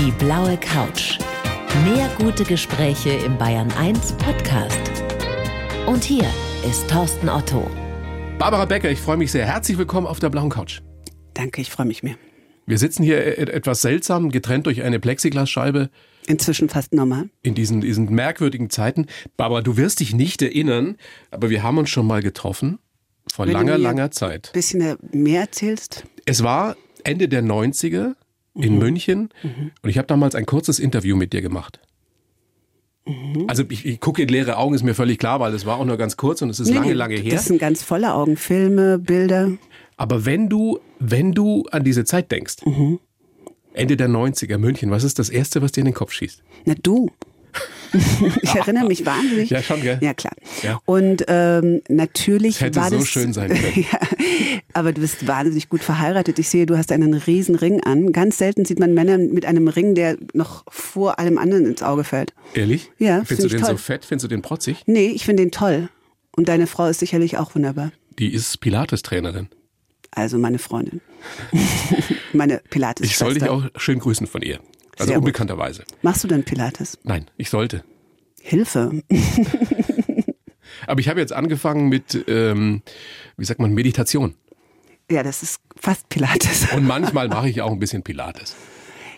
Die blaue Couch. Mehr gute Gespräche im Bayern 1 Podcast. Und hier ist Thorsten Otto. Barbara Becker, ich freue mich sehr. Herzlich willkommen auf der blauen Couch. Danke, ich freue mich mehr. Wir sitzen hier e- etwas seltsam, getrennt durch eine Plexiglasscheibe. Inzwischen fast normal. In diesen, diesen merkwürdigen Zeiten. Barbara, du wirst dich nicht erinnern, aber wir haben uns schon mal getroffen. Vor Wenn langer, du mir langer Zeit. Ein bisschen mehr erzählst. Es war Ende der 90er in Mhm. München und ich habe damals ein kurzes Interview mit dir gemacht. Mhm. Also ich, ich gucke in leere Augen, ist mir völlig klar, weil es war auch nur ganz kurz und es ist Nee, lange, lange her. Das sind ganz volle Augen. Filme, Bilder. Aber wenn du, wenn du an diese Zeit denkst, Mhm. Ende der 90er München, was ist das Erste, was dir in den Kopf schießt? Na du. ich erinnere mich wahnsinnig. Ja, schon, gell? Ja, klar. Ja. Und ähm, natürlich Es hätte war so das, schön sein können. ja, aber du bist wahnsinnig gut verheiratet. Ich sehe, du hast einen riesen Ring an. Ganz selten sieht man Männer mit einem Ring, der noch vor allem anderen ins Auge fällt. Ehrlich? Ja, Findest find du den toll. so fett? Findest du den protzig? Nee, ich finde den toll. Und deine Frau ist sicherlich auch wunderbar. Die ist Pilates-Trainerin. Also meine Freundin. meine pilates Ich soll dich auch schön grüßen von ihr. Also Sehr gut. unbekannterweise. Machst du denn Pilates? Nein, ich sollte. Hilfe. Aber ich habe jetzt angefangen mit, ähm, wie sagt man, Meditation. Ja, das ist fast Pilates. Und manchmal mache ich auch ein bisschen Pilates.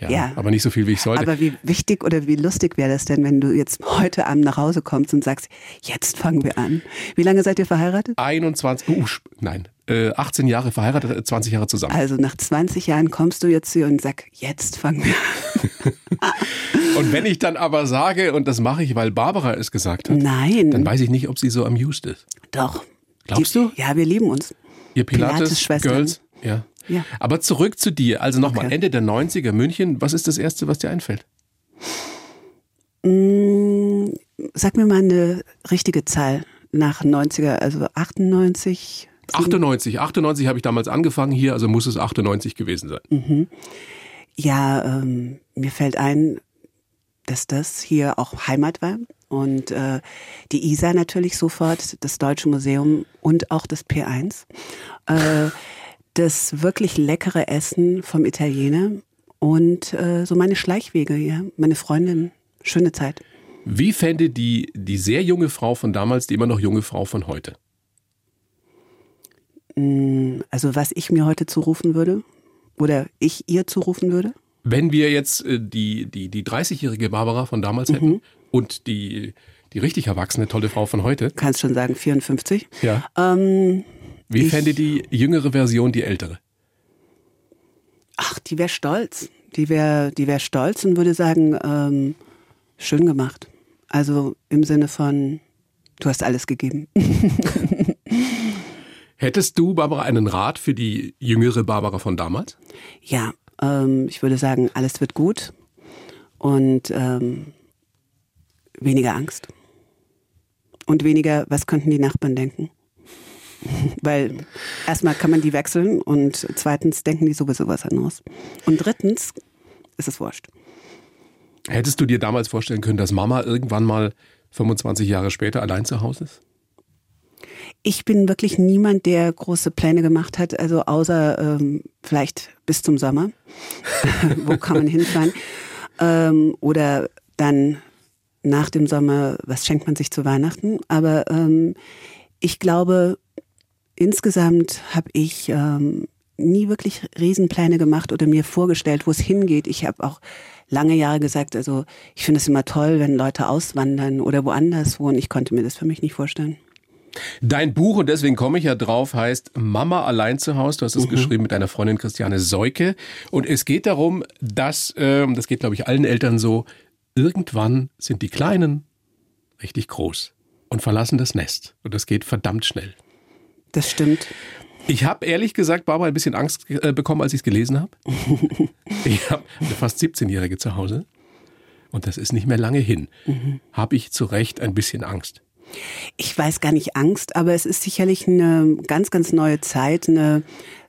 Ja, Ja. Aber nicht so viel, wie ich sollte. Aber wie wichtig oder wie lustig wäre das denn, wenn du jetzt heute Abend nach Hause kommst und sagst, jetzt fangen wir an. Wie lange seid ihr verheiratet? 21, uh, nein, äh, 18 Jahre verheiratet, äh, 20 Jahre zusammen. Also nach 20 Jahren kommst du jetzt hier und sag, jetzt fangen wir an. Und wenn ich dann aber sage, und das mache ich, weil Barbara es gesagt hat, Nein, dann weiß ich nicht, ob sie so amused ist. doch. Glaubst Die- du? Ja, wir lieben uns. Ihr. Pilates-Girls? Ja. Ja. Aber zurück zu dir. Also nochmal, Okay. Ende der 90er München. Was ist das Erste, was dir einfällt? Mm, Sag mir mal eine richtige Zahl nach 90er, also 98. 98. 98 habe ich damals angefangen hier, also muss es 98 gewesen sein. Ja, ähm, mir fällt ein, dass das hier auch Heimat war. Und äh, die ISA natürlich sofort, das Deutsche Museum und auch das P1. Äh, das wirklich leckere Essen vom Italiener und äh, so meine Schleichwege, ja, meine Freundin, schöne Zeit. Wie fände die, die sehr junge Frau von damals die immer noch junge Frau von heute? Also was ich mir heute zurufen würde oder ich ihr zurufen würde. Wenn wir jetzt äh, die, die, die 30-jährige Barbara von damals hätten und die, die richtig erwachsene tolle Frau von heute, kannst schon sagen 54. ja. Ähm, wie ich- fände die jüngere Version die ältere? ach, die wäre stolz. Die wäre die wär stolz und würde sagen, ähm, schön gemacht. Also im Sinne von, du hast alles gegeben. Hättest du, Barbara, einen Rat für die jüngere Barbara von damals? Ja, ähm, ich würde sagen, alles wird gut und ähm, weniger Angst. Und weniger, was könnten die Nachbarn denken? Weil erstmal kann man die wechseln und zweitens denken die sowieso was anderes. Und drittens ist es wurscht. Hättest du dir damals vorstellen können, dass Mama irgendwann mal 25 Jahre später allein zu Hause ist? Ich bin wirklich niemand, der große Pläne gemacht hat, also außer ähm, vielleicht bis zum Sommer. Wo kann man hinfahren? Ähm, oder dann nach dem Sommer, was schenkt man sich zu Weihnachten? Aber ähm, ich glaube, insgesamt habe ich ähm, nie wirklich Riesenpläne gemacht oder mir vorgestellt, wo es hingeht. Ich habe auch lange Jahre gesagt, also ich finde es immer toll, wenn Leute auswandern oder woanders wohnen. Ich konnte mir das für mich nicht vorstellen. Dein Buch, und deswegen komme ich ja drauf, heißt Mama allein zu Hause. Du hast es geschrieben mit deiner Freundin Christiane Seuke. Und es geht darum, dass, ähm, das geht glaube ich allen Eltern so, irgendwann sind die Kleinen richtig groß und verlassen das Nest. Und das geht verdammt schnell. Das stimmt. Ich habe ehrlich gesagt, Barbara, ein bisschen Angst äh, bekommen, als ich es gelesen habe. ich habe eine fast 17-Jährige zu Hause. Und das ist nicht mehr lange hin. Habe ich zu Recht ein bisschen Angst. Ich weiß gar nicht Angst, aber es ist sicherlich eine ganz, ganz neue Zeit, eine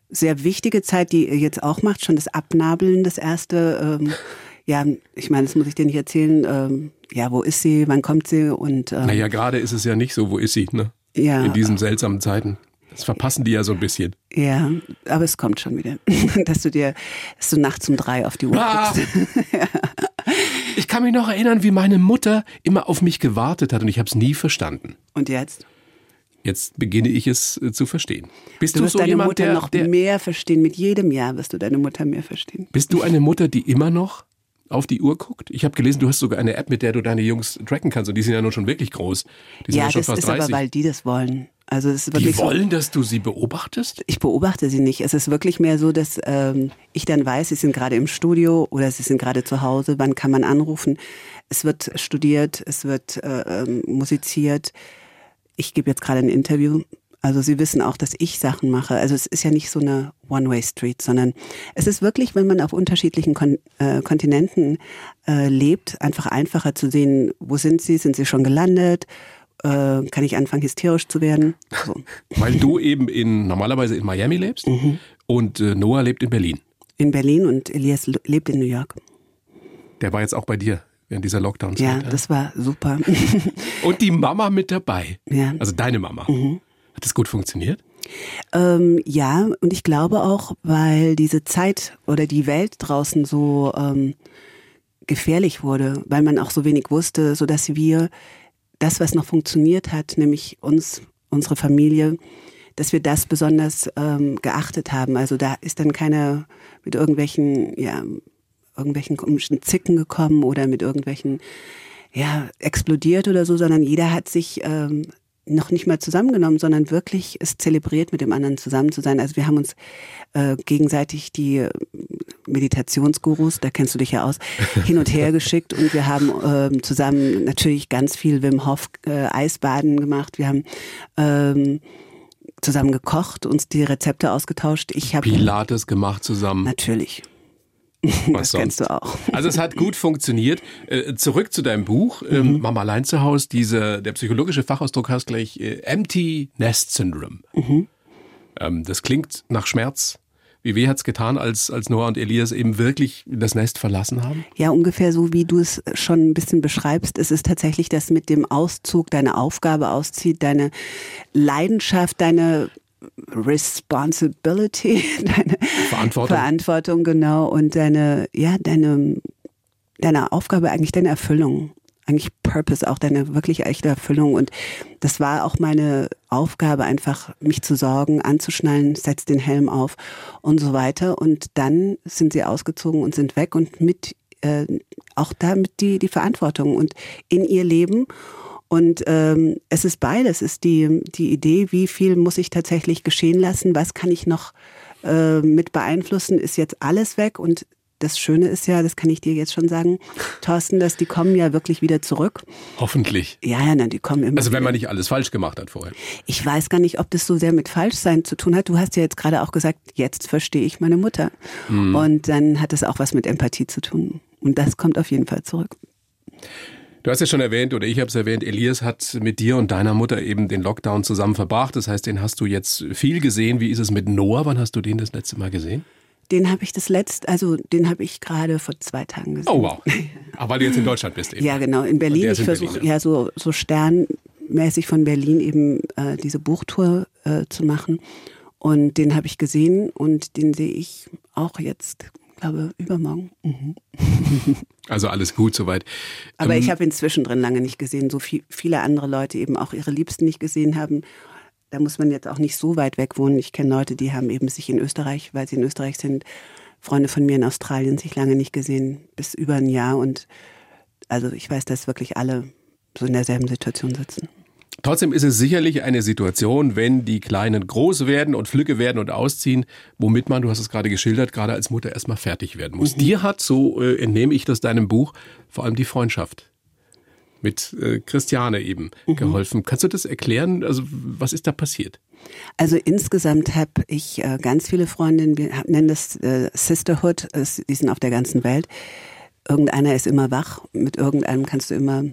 sehr wichtige Zeit, die ihr jetzt auch macht, schon das Abnabeln, das erste. Ähm, ja, ich meine, das muss ich dir nicht erzählen. Ähm, ja, wo ist sie, wann kommt sie und ähm, Naja, gerade ist es ja nicht so, wo ist sie, ne? ja, In diesen seltsamen Zeiten. Das verpassen die ja so ein bisschen. ja, aber es kommt schon wieder, dass du dir, dass du nachts um drei auf die Uhr Ah! guckst. Ich kann mich noch erinnern, wie meine Mutter immer auf mich gewartet hat und ich habe es nie verstanden. Und jetzt? Jetzt beginne ich es äh, zu verstehen. Bist du, du wirst so deine jemand, Mutter der, noch der, mehr verstehen. Mit jedem Jahr wirst du deine Mutter mehr verstehen. Bist du eine Mutter, die immer noch auf die Uhr guckt? Ich habe gelesen, du hast sogar eine App, mit der du deine Jungs tracken kannst und die sind ja nun schon wirklich groß. Die sind ja, ja schon das fast ist 30. aber, weil die das wollen. Also es ist wirklich die wollen, so, dass du sie beobachtest? Ich beobachte sie nicht. Es ist wirklich mehr so, dass ähm, ich dann weiß, sie sind gerade im Studio oder sie sind gerade zu Hause. Wann kann man anrufen? Es wird studiert, es wird äh, ähm, musiziert. Ich gebe jetzt gerade ein Interview also sie wissen auch, dass ich Sachen mache. Also es ist ja nicht so eine One-Way-Street, sondern es ist wirklich, wenn man auf unterschiedlichen Kon äh, Kontinenten äh, lebt, einfach einfacher zu sehen, wo sind sie, sind sie schon gelandet, äh, kann ich anfangen hysterisch zu werden. So. Weil du eben in normalerweise in Miami lebst mhm. und äh, Noah lebt in Berlin. In Berlin und Elias lebt in New York. Der war jetzt auch bei dir während dieser Lockdowns. Ja, das war super. und die Mama mit dabei. Ja. Also deine Mama. Mhm. Hat das gut funktioniert? Ähm, ja, und ich glaube auch, weil diese Zeit oder die Welt draußen so ähm, gefährlich wurde, weil man auch so wenig wusste, so dass wir das, was noch funktioniert hat, nämlich uns, unsere Familie, dass wir das besonders ähm, geachtet haben. Also da ist dann keiner mit irgendwelchen, ja, irgendwelchen komischen Zicken gekommen oder mit irgendwelchen, ja, explodiert oder so, sondern jeder hat sich ähm, noch nicht mal zusammengenommen, sondern wirklich es zelebriert, mit dem anderen zusammen zu sein. Also wir haben uns äh, gegenseitig die Meditationsgurus, da kennst du dich ja aus, hin und her geschickt und wir haben ähm, zusammen natürlich ganz viel Wim Hof äh, Eisbaden gemacht. Wir haben ähm, zusammen gekocht, uns die Rezepte ausgetauscht. Ich habe Pilates gemacht zusammen. Natürlich. Was das kennst du auch. Also es hat gut funktioniert. Äh, zurück zu deinem Buch, ähm, mhm. Mama allein zu Hause. Diese, der psychologische Fachausdruck heißt gleich äh, Empty Nest Syndrome. Mhm. Ähm, das klingt nach Schmerz. Wie weh hat's getan, als, als Noah und Elias eben wirklich das Nest verlassen haben? Ja, ungefähr so, wie du es schon ein bisschen beschreibst. Es ist tatsächlich, dass mit dem Auszug deine Aufgabe auszieht, deine Leidenschaft, deine Responsibility, deine Verantwortung. Verantwortung, genau, und deine, ja, deine, deine Aufgabe, eigentlich deine Erfüllung. Eigentlich Purpose, auch deine wirklich echte Erfüllung. Und das war auch meine Aufgabe, einfach mich zu sorgen, anzuschnallen, setz den Helm auf und so weiter. Und dann sind sie ausgezogen und sind weg und mit äh, auch damit die, die Verantwortung und in ihr Leben. Und ähm, es ist beides, es ist die, die Idee, wie viel muss ich tatsächlich geschehen lassen, was kann ich noch äh, mit beeinflussen, ist jetzt alles weg und das Schöne ist ja, das kann ich dir jetzt schon sagen, Thorsten, dass die kommen ja wirklich wieder zurück. Hoffentlich. Ja, ja, nein, die kommen immer. Also wenn man nicht alles falsch gemacht hat vorher. Ich weiß gar nicht, ob das so sehr mit Falschsein zu tun hat. Du hast ja jetzt gerade auch gesagt, jetzt verstehe ich meine Mutter. Mhm. Und dann hat es auch was mit Empathie zu tun. Und das kommt auf jeden Fall zurück. Du hast ja schon erwähnt, oder ich habe es erwähnt, Elias hat mit dir und deiner Mutter eben den Lockdown zusammen verbracht. Das heißt, den hast du jetzt viel gesehen. Wie ist es mit Noah? Wann hast du den das letzte Mal gesehen? Den habe ich das letzte, also den habe ich gerade vor zwei Tagen gesehen. Oh wow. Aber weil du jetzt in Deutschland bist eben. Ja, genau, in Berlin. Ich versuche ja so, so sternmäßig von Berlin eben äh, diese Buchtour äh, zu machen. Und den habe ich gesehen und den sehe ich auch jetzt glaube, übermorgen. Mhm. Also alles gut soweit. Aber ähm, ich habe ihn zwischendrin lange nicht gesehen, so viel, viele andere Leute eben auch ihre Liebsten nicht gesehen haben. Da muss man jetzt auch nicht so weit weg wohnen. Ich kenne Leute, die haben eben sich in Österreich, weil sie in Österreich sind, Freunde von mir in Australien sich lange nicht gesehen, bis über ein Jahr. Und also ich weiß, dass wirklich alle so in derselben Situation sitzen. Trotzdem ist es sicherlich eine Situation, wenn die Kleinen groß werden und Flücke werden und ausziehen, womit man, du hast es gerade geschildert, gerade als Mutter erstmal fertig werden muss. Mhm. Dir hat, so äh, entnehme ich das deinem Buch, vor allem die Freundschaft mit äh, Christiane eben mhm. geholfen. Kannst du das erklären? Also was ist da passiert? Also insgesamt habe ich äh, ganz viele Freundinnen, wir nennen das äh, Sisterhood, die sind auf der ganzen Welt. Irgendeiner ist immer wach, mit irgendeinem kannst du immer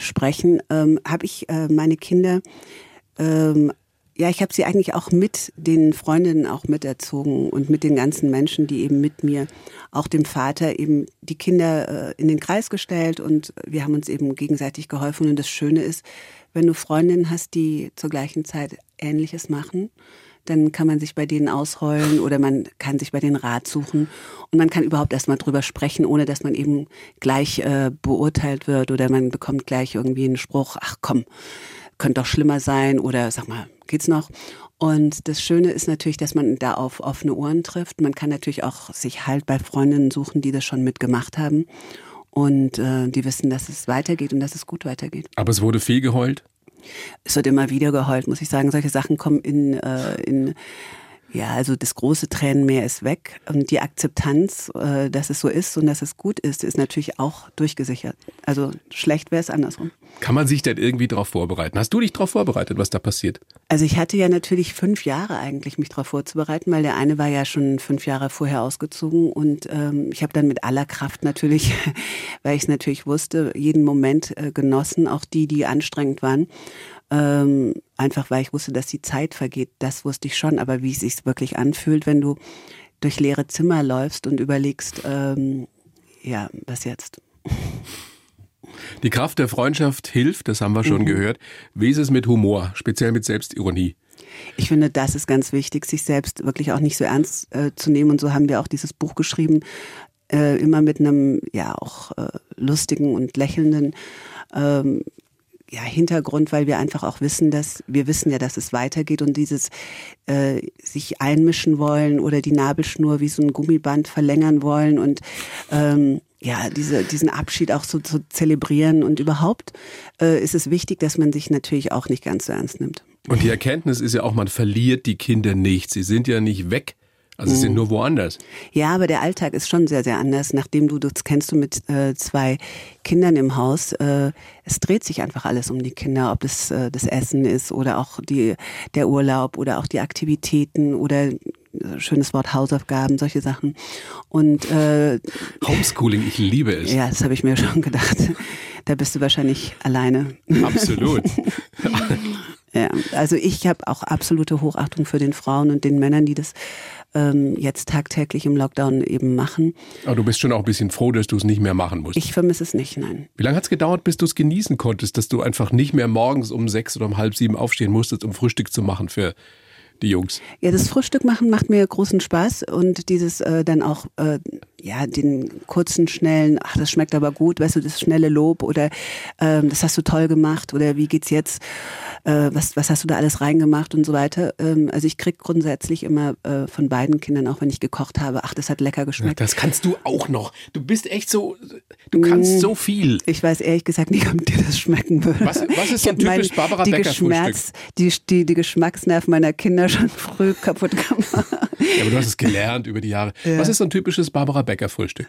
sprechen, ähm, habe ich äh, meine Kinder, ähm, ja, ich habe sie eigentlich auch mit den Freundinnen auch miterzogen und mit den ganzen Menschen, die eben mit mir, auch dem Vater eben die Kinder äh, in den Kreis gestellt und wir haben uns eben gegenseitig geholfen. Und das Schöne ist, wenn du Freundinnen hast, die zur gleichen Zeit Ähnliches machen, dann kann man sich bei denen ausheulen oder man kann sich bei denen Rat suchen und man kann überhaupt erstmal drüber sprechen, ohne dass man eben gleich äh, beurteilt wird oder man bekommt gleich irgendwie einen Spruch, ach komm, könnte doch schlimmer sein oder sag mal, geht's noch? Und das Schöne ist natürlich, dass man da auf offene Ohren trifft. Man kann natürlich auch sich halt bei Freundinnen suchen, die das schon mitgemacht haben und äh, die wissen, dass es weitergeht und dass es gut weitergeht. Aber es wurde viel geheult? Es wird immer wieder geheult, muss ich sagen. Solche Sachen kommen in, äh, in ja, also das große Tränenmeer ist weg und die Akzeptanz, äh, dass es so ist und dass es gut ist, ist natürlich auch durchgesichert. Also schlecht wäre es andersrum. Kann man sich denn irgendwie darauf vorbereiten? Hast du dich darauf vorbereitet, was da passiert? Also ich hatte ja natürlich fünf Jahre eigentlich, mich darauf vorzubereiten, weil der eine war ja schon fünf Jahre vorher ausgezogen und ähm, ich habe dann mit aller Kraft natürlich, weil ich es natürlich wusste, jeden Moment äh, genossen, auch die, die anstrengend waren. Ähm, einfach weil ich wusste, dass die Zeit vergeht. Das wusste ich schon, aber wie es sich wirklich anfühlt, wenn du durch leere Zimmer läufst und überlegst, ähm, ja, was jetzt? Die Kraft der Freundschaft hilft, das haben wir schon mhm. gehört. Wie ist es mit Humor, speziell mit Selbstironie? Ich finde, das ist ganz wichtig, sich selbst wirklich auch nicht so ernst äh, zu nehmen. Und so haben wir auch dieses Buch geschrieben, äh, immer mit einem ja auch äh, lustigen und lächelnden ähm, ja, Hintergrund, weil wir einfach auch wissen, dass wir wissen ja, dass es weitergeht und dieses äh, sich einmischen wollen oder die Nabelschnur wie so ein Gummiband verlängern wollen und ähm, ja, diese, diesen Abschied auch so zu zelebrieren und überhaupt äh, ist es wichtig, dass man sich natürlich auch nicht ganz so ernst nimmt. Und die Erkenntnis ist ja auch, man verliert die Kinder nicht. Sie sind ja nicht weg. Also sie sind mhm. nur woanders. Ja, aber der Alltag ist schon sehr, sehr anders. Nachdem du, das kennst du mit äh, zwei Kindern im Haus, äh, es dreht sich einfach alles um die Kinder, ob es äh, das Essen ist oder auch die, der Urlaub oder auch die Aktivitäten oder äh, schönes Wort Hausaufgaben, solche Sachen. Und äh, Homeschooling, ich liebe es. Ja, das habe ich mir schon gedacht. Da bist du wahrscheinlich alleine. Absolut. ja, also ich habe auch absolute Hochachtung für den Frauen und den Männern, die das ähm, jetzt tagtäglich im Lockdown eben machen. Aber du bist schon auch ein bisschen froh, dass du es nicht mehr machen musst. Ich vermisse es nicht, nein. Wie lange hat es gedauert, bis du es genießen konntest, dass du einfach nicht mehr morgens um sechs oder um halb sieben aufstehen musstest, um Frühstück zu machen für die Jungs? Ja, das Frühstück machen macht mir großen Spaß und dieses äh, dann auch äh, ja den kurzen schnellen, ach das schmeckt aber gut, weißt du, das schnelle Lob oder ähm, das hast du toll gemacht oder wie geht's jetzt? Äh, was was hast du da alles reingemacht und so weiter? Ähm, also ich krieg grundsätzlich immer äh, von beiden Kindern auch wenn ich gekocht habe, ach das hat lecker geschmeckt. Ja, das kannst du auch noch. Du bist echt so, du kannst mm, so viel. Ich weiß ehrlich gesagt nicht, ob dir das schmecken würde. Was, was ist so ein typisch mein, Barbara Becker Frühstück? Die, die die Geschmacksnerven meiner Kinder schon früh kaputt gemacht. Ja, aber du hast es gelernt über die Jahre. Ja. Was ist so ein typisches Barbara Becker Frühstück?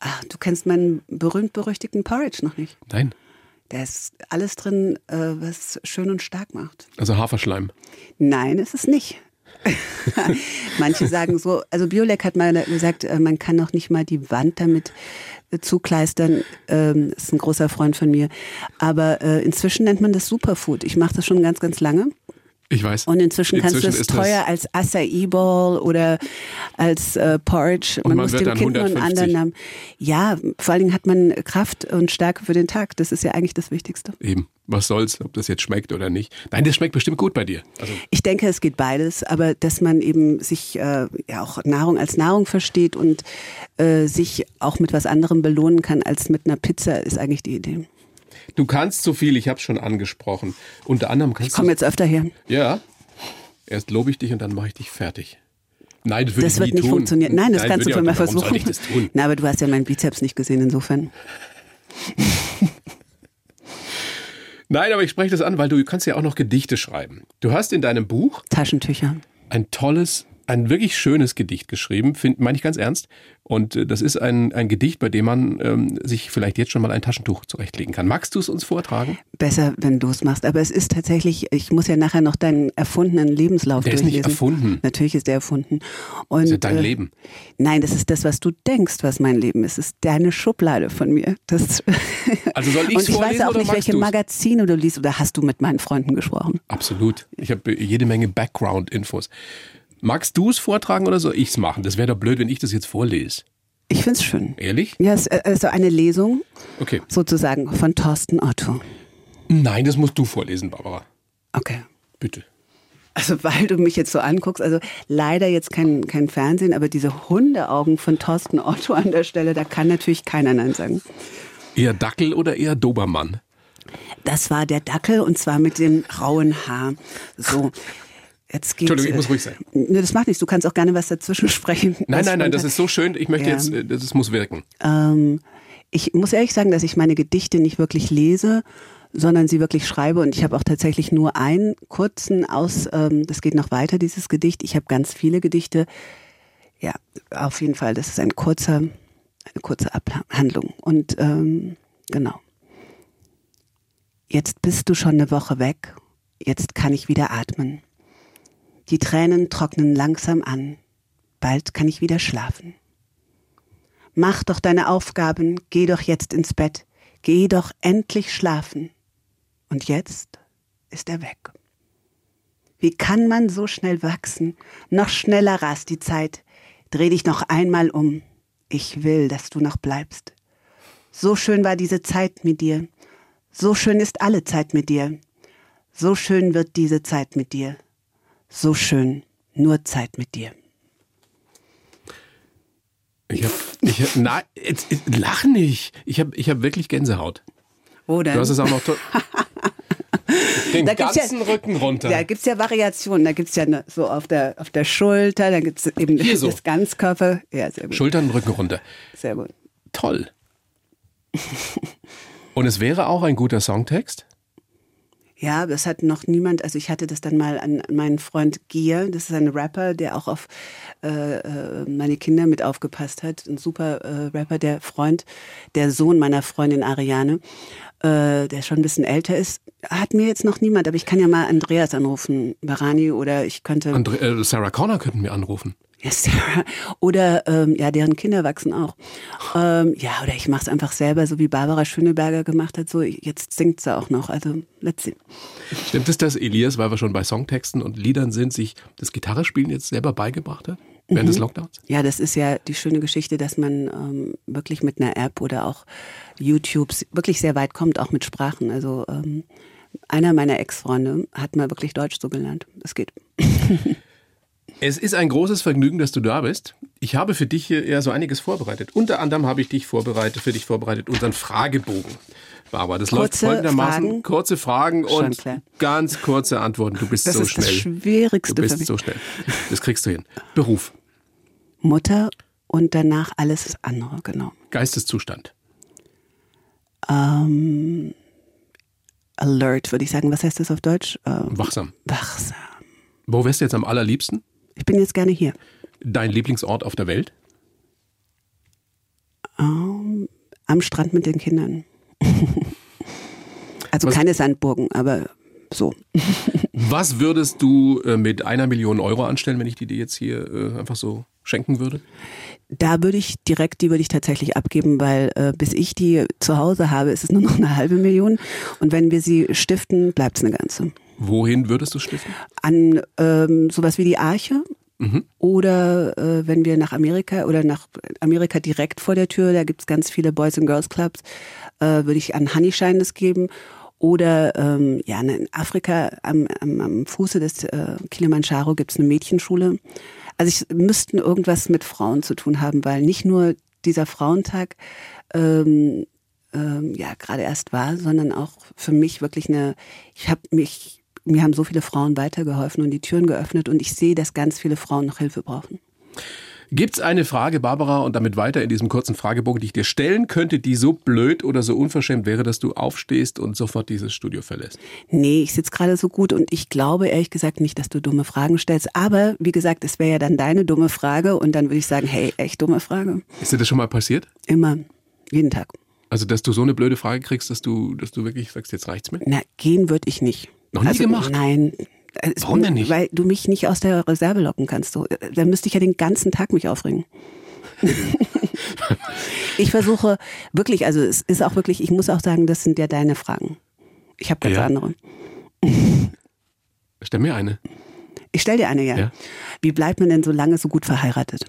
Ach, du kennst meinen berühmt-berüchtigten Porridge noch nicht. Nein. Da ist alles drin, äh, was schön und stark macht. Also Haferschleim? Nein, ist es nicht. Manche sagen so, also Biolek hat mal gesagt, äh, man kann noch nicht mal die Wand damit äh, zukleistern. Ähm, ist ein großer Freund von mir. Aber inzwischen nennt man das Superfood. Ich mache das schon ganz, ganz lange. Ich weiß. Und inzwischen, inzwischen kannst du es teuer als Acai Bowl oder als äh, Porridge. Man, man muss dem Kind nur einen anderen Namen. Ja, vor allen Dingen hat man Kraft und Stärke für den Tag. Das ist ja eigentlich das Wichtigste. Eben. Was soll's, ob das jetzt schmeckt oder nicht. Nein, das schmeckt bestimmt gut bei dir. Also ich denke, es geht beides, aber dass man eben sich äh, ja auch Nahrung als Nahrung versteht und äh, sich auch mit was anderem belohnen kann als mit einer Pizza, ist eigentlich die Idee. Du kannst so viel, ich habe es schon angesprochen. Unter anderem kannst Ich komme jetzt öfter her. Ja. Erst lobe ich dich und dann mache ich dich fertig. Nein, das, das wird nicht tun. funktionieren. Nein, das Nein, kannst du für mal versuchen. Ich das tun? Na, aber du hast ja meinen Bizeps nicht gesehen, insofern. Nein, aber ich spreche das an, weil du kannst ja auch noch Gedichte schreiben. Du hast in deinem Buch Taschentücher. Ein tolles ein wirklich schönes Gedicht geschrieben, meine ich ganz ernst. Und äh, das ist ein, ein Gedicht, bei dem man ähm, sich vielleicht jetzt schon mal ein Taschentuch zurechtlegen kann. Magst du es uns vortragen? Besser, wenn du es machst. Aber es ist tatsächlich, ich muss ja nachher noch deinen erfundenen Lebenslauf der durchlesen. Der ist nicht erfunden. Natürlich ist der erfunden. Und, das ist dein äh, Leben. Nein, das ist das, was du denkst, was mein Leben ist. Das ist deine Schublade von mir. Das also soll ich's Und ich weiß auch nicht, welche du's? Magazine du liest oder hast du mit meinen Freunden gesprochen? Absolut. Ich habe jede Menge Background-Infos. Magst du es vortragen oder soll ich es machen? Das wäre doch blöd, wenn ich das jetzt vorlese. Ich finde es schön. Ehrlich? Ja, es ist äh, also eine Lesung okay. sozusagen von Thorsten Otto. Nein, das musst du vorlesen, Barbara. Okay. Bitte. Also weil du mich jetzt so anguckst, also leider jetzt kein, kein Fernsehen, aber diese Hundeaugen von Thorsten Otto an der Stelle, da kann natürlich keiner Nein sagen. Eher Dackel oder eher Dobermann? Das war der Dackel und zwar mit dem rauen Haar. So. Jetzt geht's, Entschuldigung, ich muss ruhig sein. Ne, das macht nichts. Du kannst auch gerne was dazwischen sprechen. Nein, nein, nein, das ist so schön. Ich möchte Ja. jetzt, äh, das muss wirken. Ähm, ich muss ehrlich sagen, dass ich meine Gedichte nicht wirklich lese, sondern sie wirklich schreibe. Und ich habe auch tatsächlich nur einen kurzen aus, ähm, das geht noch weiter, dieses Gedicht. Ich habe ganz viele Gedichte. Ja, auf jeden Fall, das ist ein kurzer, eine kurze Abhandlung. Und ähm, genau. Jetzt bist du schon eine Woche weg. Jetzt kann ich wieder atmen. Die Tränen trocknen langsam an. Bald kann ich wieder schlafen. Mach doch deine Aufgaben, geh doch jetzt ins Bett, geh doch endlich schlafen. Und jetzt ist er weg. Wie kann man so schnell wachsen? Noch schneller rast die Zeit. Dreh dich noch einmal um. Ich will, dass du noch bleibst. So schön war diese Zeit mit dir. So schön ist alle Zeit mit dir. So schön wird diese Zeit mit dir. So schön nur Zeit mit dir. Ich hab, ich hab, na, jetzt, lach nicht. Ich habe ich hab wirklich Gänsehaut. Oder? Du hast es auch noch den Da gibt's ja- ganzen Rücken runter. Da gibt's ja Variationen. Da gibt's ja ne- so auf der, auf der Schulter, dann gibt's eben Hier so. das Ganzkörper. Ja, sehr gut. Schultern, Rücken runter. Sehr gut. Toll. Und es wäre auch ein guter Songtext? Ja, das hat noch niemand, also ich hatte das dann mal an meinen Freund Gier, das ist ein Rapper, der auch auf äh, äh, meine Kinder mit aufgepasst hat. Ein super äh, Rapper, der Freund, der Sohn meiner Freundin Ariane, äh, der schon ein bisschen älter ist. Hat mir jetzt noch niemand, aber ich kann ja mal Andreas anrufen, Barani, oder ich könnte. Andre äh, Sarah Connor könnten wir anrufen. Sarah. Oder ähm, ja, deren Kinder wachsen auch. Ähm, ja, oder ich mache es einfach selber, so wie Barbara Schöneberger gemacht hat. So jetzt singt sie auch noch. Also let's see. Stimmt es, dass Elias, weil wir schon bei Songtexten und Liedern sind, sich das Gitarrespielen jetzt selber beigebracht hat? Während Mhm. des Lockdowns? Ja, das ist ja die schöne Geschichte, dass man ähm, wirklich mit einer App oder auch YouTube wirklich sehr weit kommt, auch mit Sprachen. Also ähm, einer meiner Ex-Freunde hat mal wirklich Deutsch so gelernt. Das geht. Es ist ein großes Vergnügen, dass du da bist. Ich habe für dich hier eher so einiges vorbereitet. Unter anderem habe ich dich vorbereitet, für dich vorbereitet, unseren Fragebogen. Barbara, das läuft Kurze folgendermaßen. Fragen. Kurze Fragen und ganz kurze Antworten. Du bist Das so ist schnell. das Schwierigste du bist so schnell. Das kriegst du hin. Beruf, Mutter und danach alles andere, genau. Geisteszustand, Ähm, alert, würde ich sagen. Was heißt das auf Deutsch? Ähm, wachsam. wachsam. Wo wärst du jetzt am allerliebsten? Ich bin jetzt gerne hier. Dein Lieblingsort auf der Welt? Ähm, am Strand mit den Kindern. also Was- keine Sandburgen, aber so. Was würdest du äh, mit einer Million Euro anstellen, wenn ich die dir jetzt hier äh, einfach so schenken würde? Da würde ich direkt, die würde ich tatsächlich abgeben, weil äh, bis ich die zu Hause habe, ist es nur noch eine halbe Million. Und wenn wir sie stiften, bleibt es eine ganze. Wohin würdest du stiften? An ähm, sowas wie die Arche. Oder äh, wenn wir nach Amerika oder nach Amerika direkt vor der Tür, da gibt's ganz viele Boys and Girls Clubs, äh, würde ich an Honeyshine das geben. Oder ähm, ja, in Afrika am, am, am Fuße des äh, Kilimanjaro gibt's eine Mädchenschule. Also ich müssten irgendwas mit Frauen zu tun haben, weil nicht nur dieser Frauentag ähm, ähm, ja gerade erst war, sondern auch für mich wirklich eine, ich habe mich, mir haben so viele Frauen weitergeholfen und die Türen geöffnet und ich sehe, dass ganz viele Frauen noch Hilfe brauchen. Gibt's eine Frage, Barbara, und damit weiter in diesem kurzen Fragebogen, die ich dir stellen könnte, die so blöd oder so unverschämt wäre, dass du aufstehst und sofort dieses Studio verlässt? Nee, ich sitze gerade so gut und ich glaube ehrlich gesagt nicht, dass du dumme Fragen stellst. Aber wie gesagt, es wäre ja dann deine dumme Frage und dann würde ich sagen, hey, echt dumme Frage. Ist dir das schon mal passiert? Immer, jeden Tag. Also, dass du so eine blöde Frage kriegst, dass du, dass du wirklich sagst, jetzt reicht's mir? Na, gehen würde ich nicht. Noch nie also, gemacht? Nein. Es- Warum denn nicht? Weil du mich nicht aus der Reserve locken kannst. So, dann müsste ich ja den ganzen Tag mich aufregen. ich versuche wirklich, also es ist auch wirklich, ich muss auch sagen, das sind ja deine Fragen. Ich habe ganz Ja. andere. Stell mir eine. Ich stell dir eine, ja. Ja. Wie bleibt man denn so lange so gut verheiratet?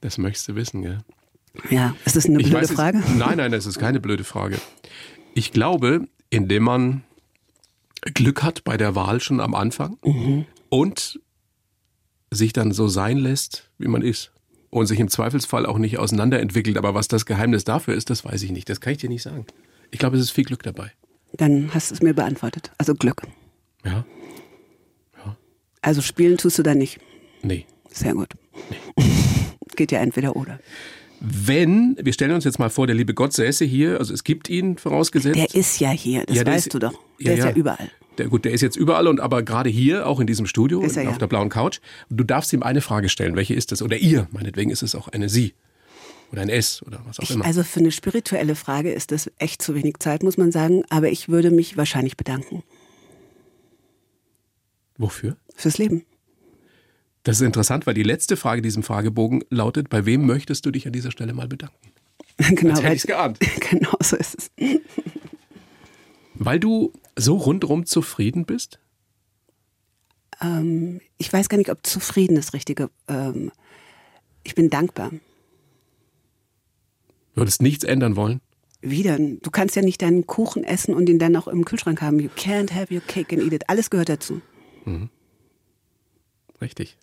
Das möchtest du wissen, gell? Ja, ist das eine Ich blöde weiß es- Frage? Nein, nein, das ist keine blöde Frage. Ich glaube, indem man Glück hat bei der Wahl schon am Anfang und sich dann so sein lässt, wie man ist. Und sich im Zweifelsfall auch nicht auseinanderentwickelt. Aber was das Geheimnis dafür ist, das weiß ich nicht. Das kann ich dir nicht sagen. Ich glaube, es ist viel Glück dabei. Dann hast du es mir beantwortet. Also Glück. Ja? Also spielen tust du da nicht. Nee. Sehr gut. Geht ja entweder oder. Wenn, wir stellen uns jetzt mal vor, der liebe Gott säße hier, also es gibt ihn vorausgesetzt. Der ist ja hier, das Ja, weißt ist- du doch. Ja, Der ist ja ja. überall. Der, gut, der ist jetzt überall und aber gerade hier, auch in diesem Studio, auf ja. der blauen Couch. Du darfst ihm eine Frage stellen. Welche ist es? Oder ihr, meinetwegen ist es auch eine Sie. Oder ein S oder was auch Ich, immer. also für eine spirituelle Frage ist das echt zu wenig Zeit, muss man sagen. Aber ich würde mich wahrscheinlich bedanken Wofür? fürs Leben. Das ist interessant, weil die letzte Frage in diesem Fragebogen lautet, bei wem möchtest du dich an dieser Stelle mal bedanken? genau, hätte weil- ich's geahnt. genau so ist es. Weil du so rundrum zufrieden bist? Ähm, ich weiß gar nicht, ob zufrieden das Richtige. Ähm, ich bin dankbar. Würdest nichts ändern wollen? Wieder, du kannst ja nicht deinen Kuchen essen und ihn dann noch im Kühlschrank haben. You can't have your cake and eat it. Alles gehört dazu. Richtig.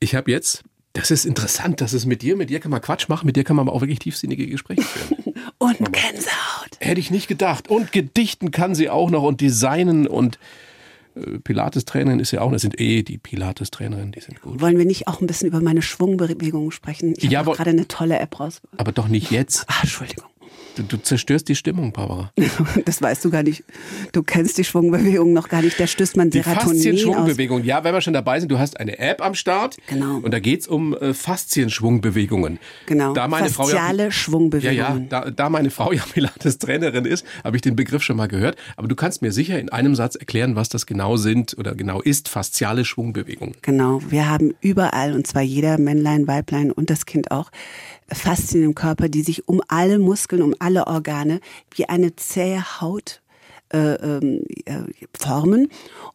Ich habe jetzt, das ist interessant, das ist mit dir, mit dir kann man Quatsch machen, mit dir kann man aber auch wirklich tiefsinnige Gespräche führen. Und Gänsehaut. Hätte ich nicht gedacht. Und gedichten kann sie auch noch und designen und äh, Pilates-Trainerin ist ja auch, das sind eh die Pilates-Trainerinnen, die sind gut. Wollen wir nicht auch ein bisschen über meine Schwungbewegungen sprechen? Ich Ja, habe gerade eine tolle App raus. Aber doch nicht jetzt. Ah, Entschuldigung. Du, du zerstörst die Stimmung, Barbara. Das weißt du gar nicht. Du kennst die Schwungbewegungen noch gar nicht. Da stößt man Die Serotonin. Faszien-Schwungbewegung. Ja, wenn wir schon dabei sind, du hast eine App am Start. Genau. Und da geht's um äh, Faszien-Schwungbewegungen. Genau. Da meine Frau ja, Fasziale ja, Schwungbewegungen. ja, da, da meine Frau ja Pilates-Trainerin ist, habe ich den Begriff schon mal gehört. Aber du kannst mir sicher in einem Satz erklären, was das genau sind oder genau ist, fasziale Schwungbewegungen. Genau, wir haben überall, und zwar jeder Männlein, Weiblein und das Kind auch, Faszien im Körper, die sich um alle Muskeln, um alle Organe wie eine zähe Haut äh, ähm, äh, formen.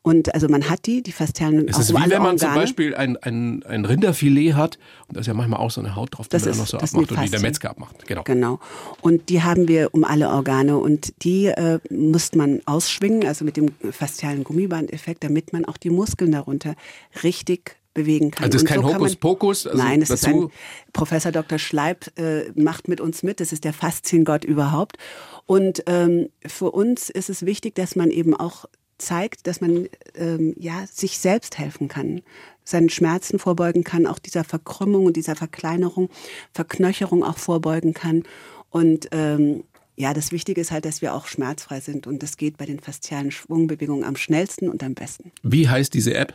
Und also man hat die, die Faszialen Es ist wie alle wenn man zum Organe. Beispiel ein, ein, ein Rinderfilet hat und da ist ja manchmal auch so eine Haut drauf, die Das man ist- noch so das abmacht und die der Faszien. Metzger abmacht. Genau. Genau. Und die haben wir um alle Organe und die äh, muss man ausschwingen, also mit dem faszialen Gummibandeffekt, damit man auch die Muskeln darunter richtig bewegen kann. Also das ist kein man- Hokuspokus, also Nein, es ist ein Professor Dr. Schleib äh, macht mit uns mit. Das ist der Fasziengott überhaupt. Und ähm, für uns ist es wichtig, dass man eben auch zeigt, dass man ähm, ja sich selbst helfen kann, seinen Schmerzen vorbeugen kann, auch dieser Verkrümmung und dieser Verkleinerung, Verknöcherung auch vorbeugen kann. Und ähm, ja, das Wichtige ist halt, dass wir auch schmerzfrei sind und das geht bei den faszialen Schwungbewegungen am schnellsten und am besten. Wie heißt diese App?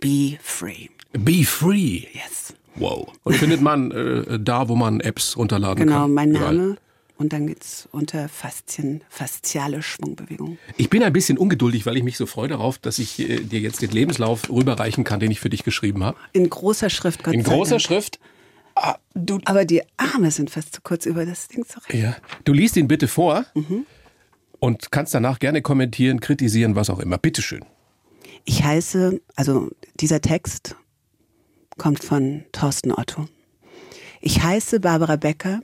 Be free. Be Free. Yes. Wow. Und findet man äh, da, wo man Apps runterladen Genau, kann? mein Überall. Name. Und dann geht's unter Faszien, fasziale Schwungbewegung. Ich bin ein bisschen ungeduldig, weil ich mich so freue darauf, dass ich äh, dir jetzt den Lebenslauf rüberreichen kann, den ich für dich geschrieben habe. In großer Schrift, Gott In großer Dank. Schrift. Ah, du, Aber die Arme sind fast zu kurz über das Ding zu reden. ja. du liest ihn bitte vor und kannst danach gerne kommentieren, kritisieren, was auch immer. Bitteschön. Ich heiße, also dieser Text kommt von Thorsten Otto. Ich heiße Barbara Becker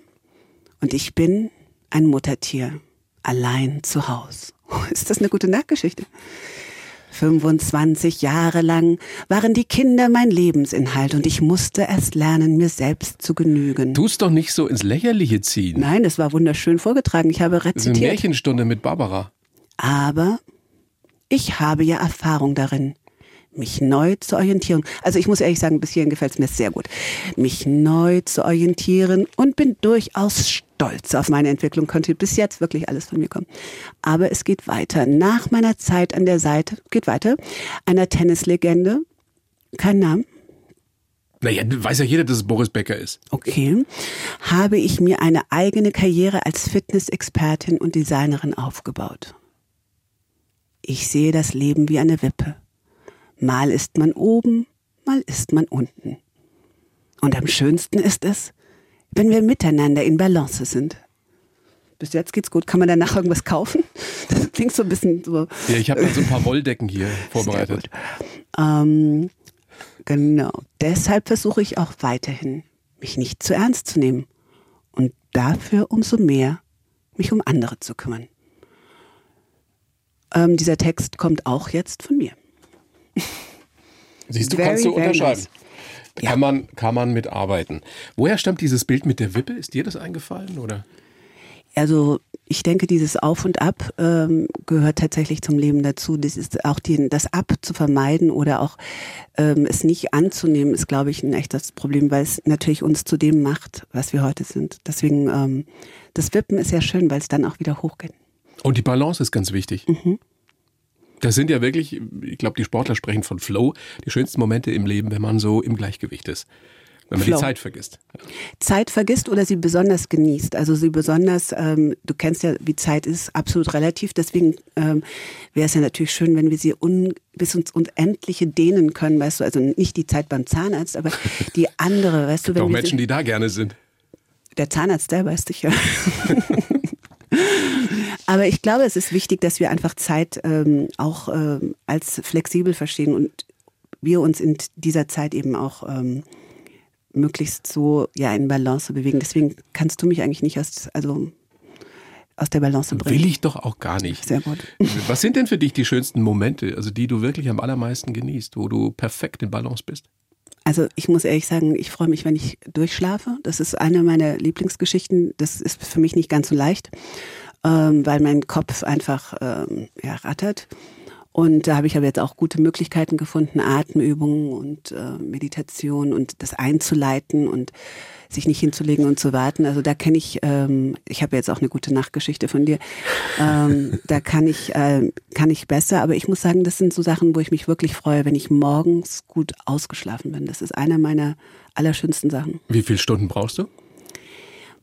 und ich bin ein Muttertier, allein zu Haus. Ist das eine gute Nachtgeschichte? 25 Jahre lang waren die Kinder mein Lebensinhalt und ich musste erst lernen, mir selbst zu genügen. Tu es doch nicht so ins Lächerliche ziehen. Nein, es war wunderschön vorgetragen. Ich habe Das ist eine rezitiert. Märchenstunde mit Barbara. Aber ich habe ja Erfahrung darin, mich neu zu orientieren. Also ich muss ehrlich sagen, bis hierhin gefällt es mir sehr gut. Mich neu zu orientieren und bin durchaus stolz auf meine Entwicklung. Könnte bis jetzt wirklich alles von mir kommen. Aber es geht weiter. Nach meiner Zeit an der Seite, geht weiter, einer Tennislegende, kein Name, Naja, weiß ja jeder, dass es Boris Becker ist. okay, habe ich mir eine eigene Karriere als Fitnessexpertin und Designerin aufgebaut. Ich sehe das Leben wie eine Wippe. Mal ist man oben, mal ist man unten. Und am schönsten ist es, wenn wir miteinander in Balance sind. Bis jetzt geht's gut. Kann man danach irgendwas kaufen? Das klingt so ein bisschen so. Ja, ich habe da so ein paar Wolldecken hier vorbereitet. Ähm, genau. Deshalb versuche ich auch weiterhin, mich nicht zu ernst zu nehmen und dafür umso mehr mich um andere zu kümmern. Ähm, dieser Text kommt auch jetzt von mir. Siehst du, Very, kannst du unterschreiben. nice. Kann, man, kann man mitarbeiten. Woher stammt dieses Bild mit der Wippe? Ist dir das eingefallen? Oder? Also ich denke, dieses Auf und Ab ähm, gehört tatsächlich zum Leben dazu. Das ist auch die, das Ab zu vermeiden oder auch ähm, es nicht anzunehmen, ist, glaube ich, ein echtes Problem, weil es natürlich uns zu dem macht, was wir heute sind. Deswegen ähm, das Wippen ist ja schön, weil es dann auch wieder hochgeht. Und die Balance ist ganz wichtig. Mhm. Das sind ja wirklich, ich glaube, die Sportler sprechen von Flow, die schönsten Momente im Leben, wenn man so im Gleichgewicht ist. Wenn man Flow. die Zeit vergisst. Zeit vergisst oder sie besonders genießt. Also sie besonders, ähm, du kennst ja, wie Zeit ist, absolut relativ. Deswegen ähm, wäre es ja natürlich schön, wenn wir sie un, bis ins Unendliche dehnen können, weißt du, also nicht die Zeit beim Zahnarzt, aber die andere, weißt du, wenn auch Menschen, die da gerne sind. der Zahnarzt selber ist sicher. Aber ich glaube, es ist wichtig, dass wir einfach Zeit ähm, auch ähm, als flexibel verstehen und wir uns in dieser Zeit eben auch ähm, möglichst so ja in Balance bewegen. Deswegen kannst du mich eigentlich nicht aus, also aus der Balance bringen. Will ich doch auch gar nicht. Sehr gut. Was sind denn für dich die schönsten Momente, also die du wirklich am allermeisten genießt, wo du perfekt in Balance bist? Also ich muss ehrlich sagen, ich freue mich, wenn ich durchschlafe. Das ist eine meiner Lieblingsgeschichten. Das ist für mich nicht ganz so leicht, ähm, weil mein Kopf einfach ähm, ja, rattert. Und da habe ich aber jetzt auch gute Möglichkeiten gefunden, Atemübungen und äh, Meditation und das einzuleiten und sich nicht hinzulegen und zu warten. Also da kenne ich, ähm, ich habe jetzt auch eine gute Nachtgeschichte von dir. Ähm, da kann ich, äh, kann ich besser. Aber ich muss sagen, das sind so Sachen, wo ich mich wirklich freue, wenn ich morgens gut ausgeschlafen bin. Das ist einer meiner allerschönsten Sachen. Wie viele Stunden brauchst du?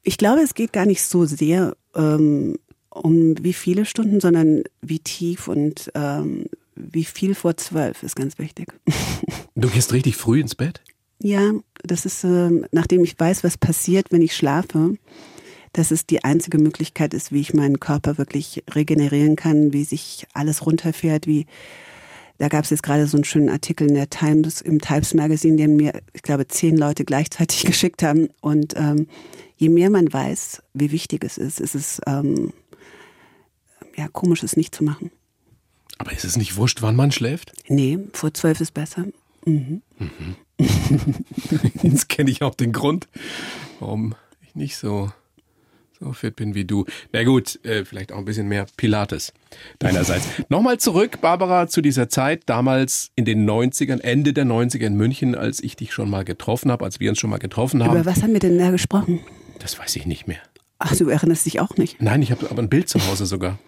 Ich glaube, es geht gar nicht so sehr ähm, um wie viele Stunden, sondern wie tief und ähm, wie viel vor zwölf ist ganz wichtig. Du gehst richtig früh ins Bett? Ja, das ist, ähm, nachdem ich weiß, was passiert, wenn ich schlafe, dass es die einzige Möglichkeit ist, wie ich meinen Körper wirklich regenerieren kann, wie sich alles runterfährt, wie da gab es jetzt gerade so einen schönen Artikel in der Times, im Times Magazine, den mir, ich glaube, zehn Leute gleichzeitig geschickt haben. Und ähm, je mehr man weiß, wie wichtig es ist, ist es ähm, ja komisch, es nicht zu machen. Aber ist es nicht wurscht, wann man schläft? Nee, vor zwölf ist besser. Mhm. Jetzt kenne ich auch den Grund, warum ich nicht so, so fit bin wie du. Na gut, äh, vielleicht auch ein bisschen mehr Pilates deinerseits. Nochmal zurück, Barbara, zu dieser Zeit damals in den 90ern, Ende der 90er in München, als ich dich schon mal getroffen habe, als wir uns schon mal getroffen haben. Über was haben wir denn da gesprochen? Das weiß ich nicht mehr. Ach, du erinnerst dich auch nicht. Nein, ich habe aber ein Bild zu Hause sogar.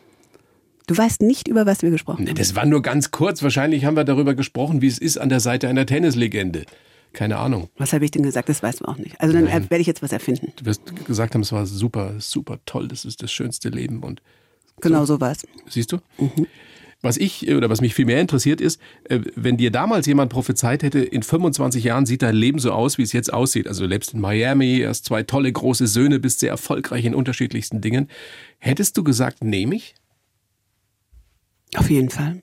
Du weißt nicht, über was wir gesprochen Nee, haben. Das war nur ganz kurz. Wahrscheinlich haben wir darüber gesprochen, wie es ist an der Seite einer Tennislegende. Keine Ahnung. Was habe ich denn gesagt? Das weißt du auch nicht. Also dann Nein. werde ich jetzt was erfinden. Du wirst gesagt haben, es war super, super toll, das ist das schönste Leben und Genau so war es. Siehst du? Was ich oder was mich viel mehr interessiert ist, äh, wenn dir damals jemand prophezeit hätte, in 25 Jahren sieht dein Leben so aus, wie es jetzt aussieht. Also du lebst in Miami, hast zwei tolle große Söhne, bist sehr erfolgreich in unterschiedlichsten Dingen. Hättest du gesagt, nehme ich? Auf jeden Fall.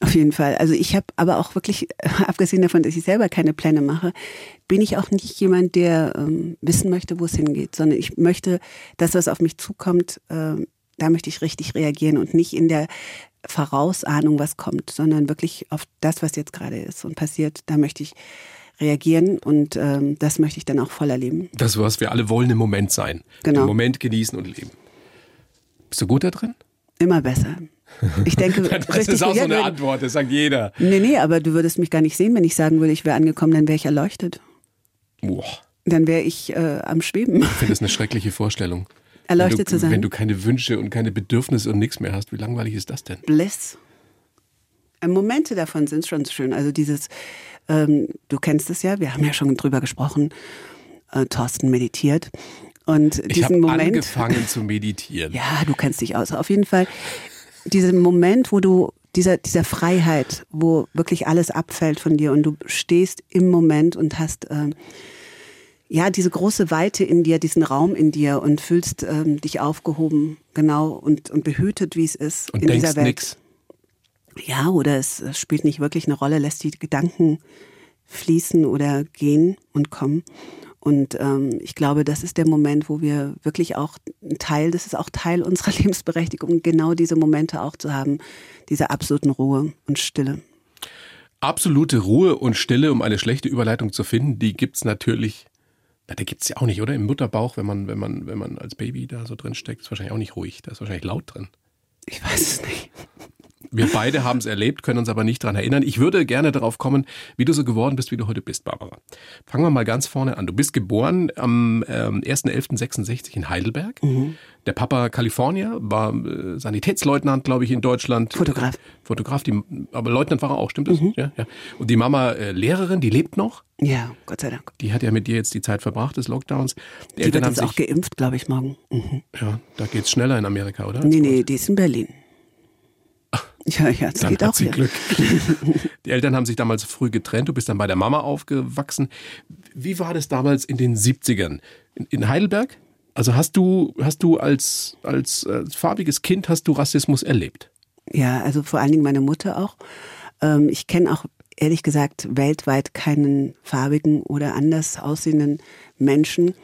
Auf jeden Fall. Also ich habe aber auch wirklich, abgesehen davon, dass ich selber keine Pläne mache, bin ich auch nicht jemand, der ähm, wissen möchte, wo es hingeht, sondern ich möchte, das, was auf mich zukommt, ähm, da möchte ich richtig reagieren und nicht in der Vorausahnung, was kommt, sondern wirklich auf das, was jetzt gerade ist und passiert, da möchte ich reagieren und ähm, das möchte ich dann auch voll erleben. Das, was wir alle wollen, im Moment sein. Genau. Im Moment genießen und leben. Bist du gut da drin? Immer besser. Ich denke, Das richtig, ist auch so ja, eine wenn- Antwort, das sagt jeder. Nee, nee, aber du würdest mich gar nicht sehen, wenn ich sagen würde, ich wäre angekommen, dann wäre ich erleuchtet. Boah, Dann wäre ich äh, am Schweben. ich finde das eine schreckliche Vorstellung. Erleuchtet du, zu sein. Wenn du keine Wünsche und keine Bedürfnisse und nichts mehr hast, wie langweilig ist das denn? Bliss. Äh, Momente davon sind schon schön. Also dieses, ähm, du kennst es ja, wir haben ja schon drüber gesprochen, äh, Thorsten meditiert. Und Ich diesen habe Moment. angefangen zu meditieren. Ja, du kennst dich aus. Auf jeden Fall, diesen Moment, wo du, dieser, dieser Freiheit, wo wirklich alles abfällt von dir und du stehst im Moment und hast, ähm, ja, diese große Weite in dir, diesen Raum in dir und fühlst ähm, dich aufgehoben, genau, und, und behütet, wie es ist Und in dieser Welt. nix. Ja, oder es spielt nicht wirklich eine Rolle, lässt die Gedanken fließen oder gehen und kommen. Und ähm, ich glaube, das ist der Moment, wo wir wirklich auch ein Teil, das ist auch Teil unserer Lebensberechtigung, genau diese Momente auch zu haben, diese absoluten Ruhe und Stille. Absolute Ruhe und Stille, um eine schlechte Überleitung zu finden, die gibt's natürlich na, da gibt's ja auch nicht, oder? Im Mutterbauch, wenn man, wenn man, wenn man als Baby da so drin steckt, ist wahrscheinlich auch nicht ruhig. Da ist wahrscheinlich laut drin. Ich weiß es nicht. Wir beide haben es erlebt, können uns aber nicht daran erinnern. Ich würde gerne darauf kommen, wie du so geworden bist, wie du heute bist, Barbara. Fangen wir mal ganz vorne an. Du bist geboren am ähm, 1.11.66 in Heidelberg. Mhm. Der Papa Kalifornier war äh, Sanitätsleutnant, glaube ich, in Deutschland. Fotograf. Fotograf, die, aber Leutnant war er auch, stimmt das? Mhm. Ja, ja. Und die Mama äh, Lehrerin, die lebt noch. Ja, Gott sei Dank. Die hat ja mit dir jetzt die Zeit verbracht des Lockdowns. Die, die wird jetzt auch geimpft, glaube ich, morgen. Mhm. Ja, da geht's schneller in Amerika, oder? Nee, nee, die ist in Berlin. Ja, ja, das dann geht hat auch sie hier. Glück. Die Eltern haben sich damals früh getrennt. Du bist dann bei der Mama aufgewachsen. Wie war das damals in den 70ern? In, in Heidelberg? Also hast du, hast du als, als, als farbiges Kind hast du Rassismus erlebt? Ja, also vor allen Dingen meine Mutter auch. Ähm, ich kenne auch ehrlich gesagt weltweit keinen farbigen oder anders aussehenden Menschen,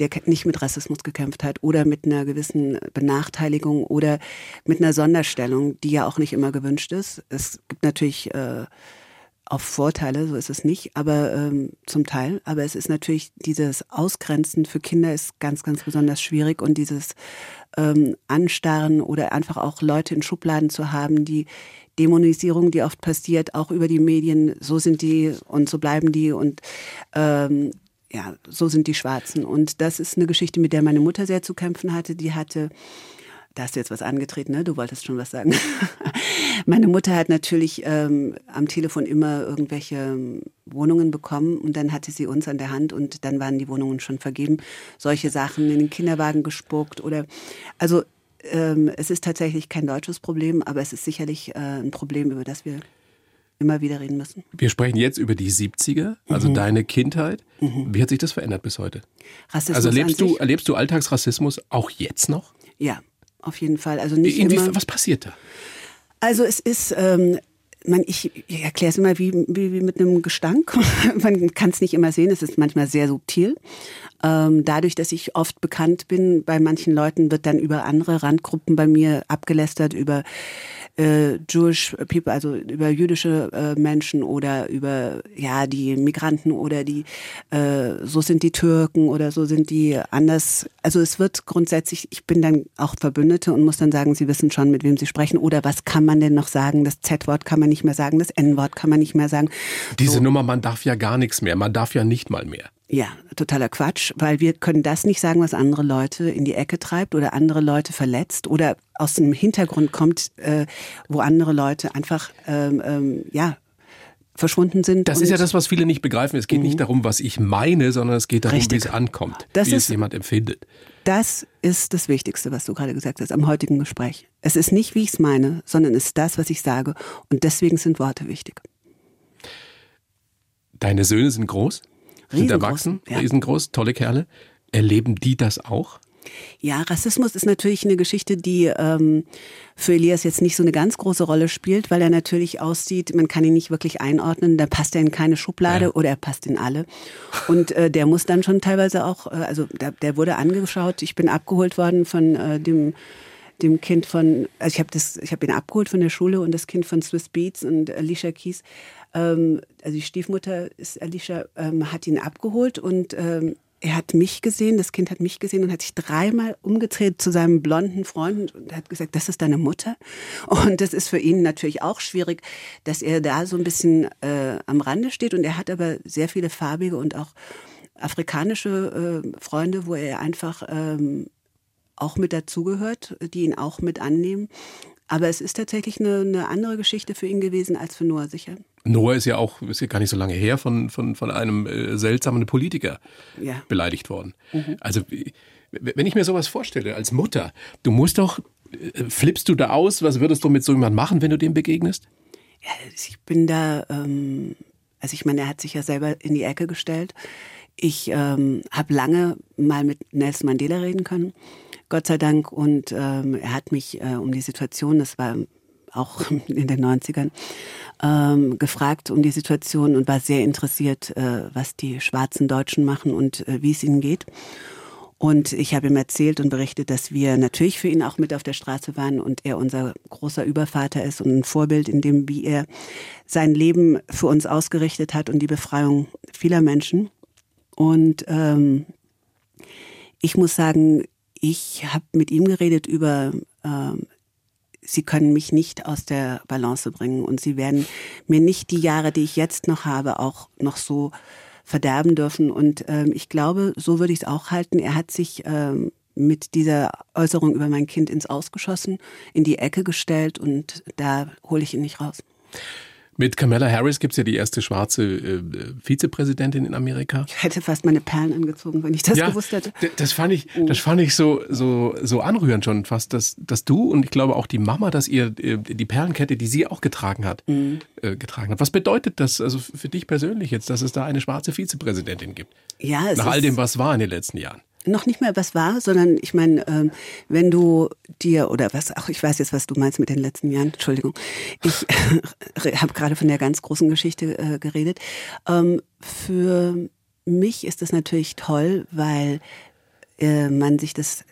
der nicht mit Rassismus gekämpft hat oder mit einer gewissen Benachteiligung oder mit einer Sonderstellung, die ja auch nicht immer gewünscht ist. Es gibt natürlich äh, auch Vorteile, so ist es nicht, aber ähm, zum Teil. Aber es ist natürlich dieses Ausgrenzen für Kinder ist ganz, ganz besonders schwierig und dieses ähm, Anstarren oder einfach auch Leute in Schubladen zu haben, die Dämonisierung, die oft passiert, auch über die Medien, so sind die und so bleiben die und ähm, ja, so sind die Schwarzen. Und das ist eine Geschichte, mit der meine Mutter sehr zu kämpfen hatte. Die hatte, da hast du jetzt was angetreten, ne? Du wolltest schon was sagen. meine Mutter hat natürlich ähm, am Telefon immer irgendwelche ähm, Wohnungen bekommen und dann hatte sie uns an der Hand und dann waren die Wohnungen schon vergeben. Solche Sachen in den Kinderwagen gespuckt oder, also ähm, es ist tatsächlich kein deutsches Problem, aber es ist sicherlich äh, ein Problem, über das wir immer wieder reden müssen. Wir sprechen jetzt über die 70er, also mhm. deine Kindheit. Mhm. Wie hat sich das verändert bis heute? Rassismus also erlebst du, erlebst du Alltagsrassismus auch jetzt noch? Ja, auf jeden Fall. Also nicht Inwie immer. Was passiert da? Also es ist, ähm, man, ich, ich erkläre es immer wie, wie, wie mit einem Gestank. man kann es nicht immer sehen, es ist manchmal sehr subtil. Ähm, dadurch, dass ich oft bekannt bin, bei manchen Leuten wird dann über andere Randgruppen bei mir abgelästert, über äh, Jewish People, also über jüdische äh, Menschen oder über ja die Migranten oder die äh, so sind die Türken oder so sind die anders. Also es wird grundsätzlich, ich bin dann auch Verbündete und muss dann sagen, sie wissen schon, mit wem sie sprechen oder was kann man denn noch sagen? Das Z-Wort kann man nicht mehr sagen, das N-Wort kann man nicht mehr sagen. Diese so. Nummer, man darf ja gar nichts mehr, man darf ja nicht mal mehr. Ja, totaler Quatsch, weil wir können das nicht sagen, was andere Leute in die Ecke treibt oder andere Leute verletzt oder aus einem Hintergrund kommt, äh, wo andere Leute einfach ähm, ähm, ja verschwunden sind. Das ist ja das, was viele nicht begreifen. Es geht mhm. nicht darum, was ich meine, sondern es geht darum, Richtig. wie es ankommt, das wie ist, es jemand empfindet. Das ist das Wichtigste, was du gerade gesagt hast am heutigen Gespräch. Es ist nicht, wie ich es meine, sondern es ist das, was ich sage. Und deswegen sind Worte wichtig. Deine Söhne sind groß? Sind erwachsen, ja. riesengroß, tolle Kerle. Erleben die das auch? Ja, Rassismus ist natürlich eine Geschichte, die ähm, für Elias jetzt nicht so eine ganz große Rolle spielt, weil er natürlich aussieht, man kann ihn nicht wirklich einordnen, da passt er in keine Schublade ja. oder er passt in alle. Und äh, der muss dann schon teilweise auch, äh, also der, der wurde angeschaut, ich bin abgeholt worden von äh, dem dem Kind von, also ich habe das, ich habe ihn abgeholt von der Schule und das Kind von Swiss Beats und Alicia Keys ähm, also die Stiefmutter ist Alicia, ähm, hat ihn abgeholt und ähm, er hat mich gesehen, das Kind hat mich gesehen und hat sich dreimal umgedreht zu seinem blonden Freund und hat gesagt, das ist deine Mutter. Und das ist für ihn natürlich auch schwierig, dass er da so ein bisschen äh, am Rande steht. Und er hat aber sehr viele farbige und auch afrikanische äh, Freunde, wo er einfach ähm, auch mit dazugehört, die ihn auch mit annehmen. Aber es ist tatsächlich eine, eine andere Geschichte für ihn gewesen als für Noah sicher. Noah ist ja auch, ist ja gar nicht so lange her, von, von, von einem äh, seltsamen Politiker ja. beleidigt worden. Mhm. Also, wenn ich mir sowas vorstelle, als Mutter, du musst doch, äh, flippst du da aus, was würdest du mit so jemandem machen, wenn du dem begegnest? Ja, ich bin da, ähm, also ich meine, er hat sich ja selber in die Ecke gestellt. Ich ähm, habe lange mal mit Nelson Mandela reden können. Gott sei Dank. Und ähm, er hat mich äh, um die Situation, das war auch in den 90ern, ähm, gefragt um die Situation und war sehr interessiert, äh, was die schwarzen Deutschen machen und äh, wie es ihnen geht. Und ich habe ihm erzählt und berichtet, dass wir natürlich für ihn auch mit auf der Straße waren und er unser großer Übervater ist und ein Vorbild in dem, wie er sein Leben für uns ausgerichtet hat und die Befreiung vieler Menschen. Und ähm, ich muss sagen, ich habe mit ihm geredet über, ähm, sie können mich nicht aus der Balance bringen und sie werden mir nicht die Jahre, die ich jetzt noch habe, auch noch so verderben dürfen. Und ähm, ich glaube, so würde ich es auch halten. Er hat sich ähm, mit dieser Äußerung über mein Kind ins Ausgeschossen, in die Ecke gestellt und da hole ich ihn nicht raus. Mit Kamala Harris gibt es ja die erste schwarze äh, Vizepräsidentin in Amerika. Ich hätte fast meine Perlen angezogen, wenn ich das ja, gewusst hätte. Das fand ich, das fand ich so, so, so anrührend schon fast, dass, dass du und ich glaube auch die Mama, dass ihr äh, die Perlenkette, die sie auch getragen hat, mhm. äh, getragen hat. Was bedeutet das also für dich persönlich jetzt, dass es da eine schwarze Vizepräsidentin gibt? Ja, es Nach all dem, was war in den letzten Jahren noch nicht mehr was war, sondern ich meine, ähm, wenn du dir oder was, ach, ich weiß jetzt, was du meinst mit den letzten Jahren, Entschuldigung, ich habe gerade von der ganz großen Geschichte äh, geredet. Ähm, für mich ist das natürlich toll, weil äh, man sich das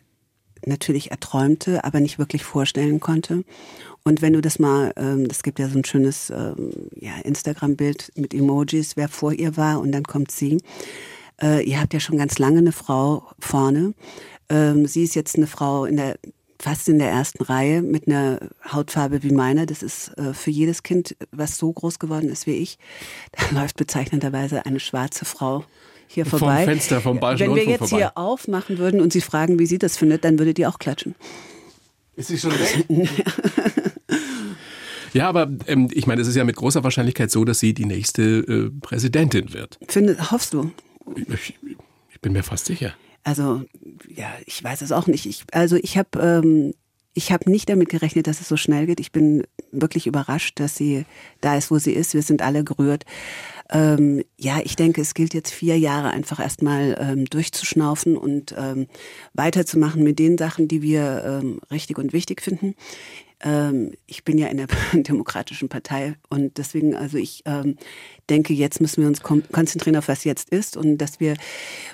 natürlich erträumte, aber nicht wirklich vorstellen konnte. Und wenn du das mal, ähm, es gibt ja so ein schönes ähm, ja, Instagram-Bild mit Emojis, wer vor ihr war und dann kommt sie äh, ihr habt ja schon ganz lange eine Frau vorne. Ähm, sie ist jetzt eine Frau in der fast in der ersten Reihe mit einer Hautfarbe wie meiner. Das ist äh, für jedes Kind, was so groß geworden ist wie ich, da läuft bezeichnenderweise eine schwarze Frau hier vorbei. Vom Fenster vom Bayerischen Wenn wir jetzt vorbei. hier aufmachen würden und Sie fragen, wie sie das findet, dann würdet ihr auch klatschen. Ist sie schon weg? Ja, aber ähm, ich meine, es ist ja mit großer Wahrscheinlichkeit so, dass sie die nächste äh, Präsidentin wird. Finde, hoffst du? Ich, ich, bin mir fast sicher. Also, ja, ich weiß es auch nicht. Ich, also ich habe ähm, habe nicht damit gerechnet, dass es so schnell geht. Ich bin wirklich überrascht, dass sie da ist, wo sie ist. Wir sind alle gerührt. Ähm, ja, ich denke, es gilt jetzt vier Jahre einfach erstmal ähm, durchzuschnaufen und ähm, weiterzumachen mit den Sachen, die wir ähm, richtig und wichtig finden. Ähm, ich bin ja in der Demokratischen Partei und deswegen, also ich ähm, denke, jetzt müssen wir uns konzentrieren auf was jetzt ist und dass wir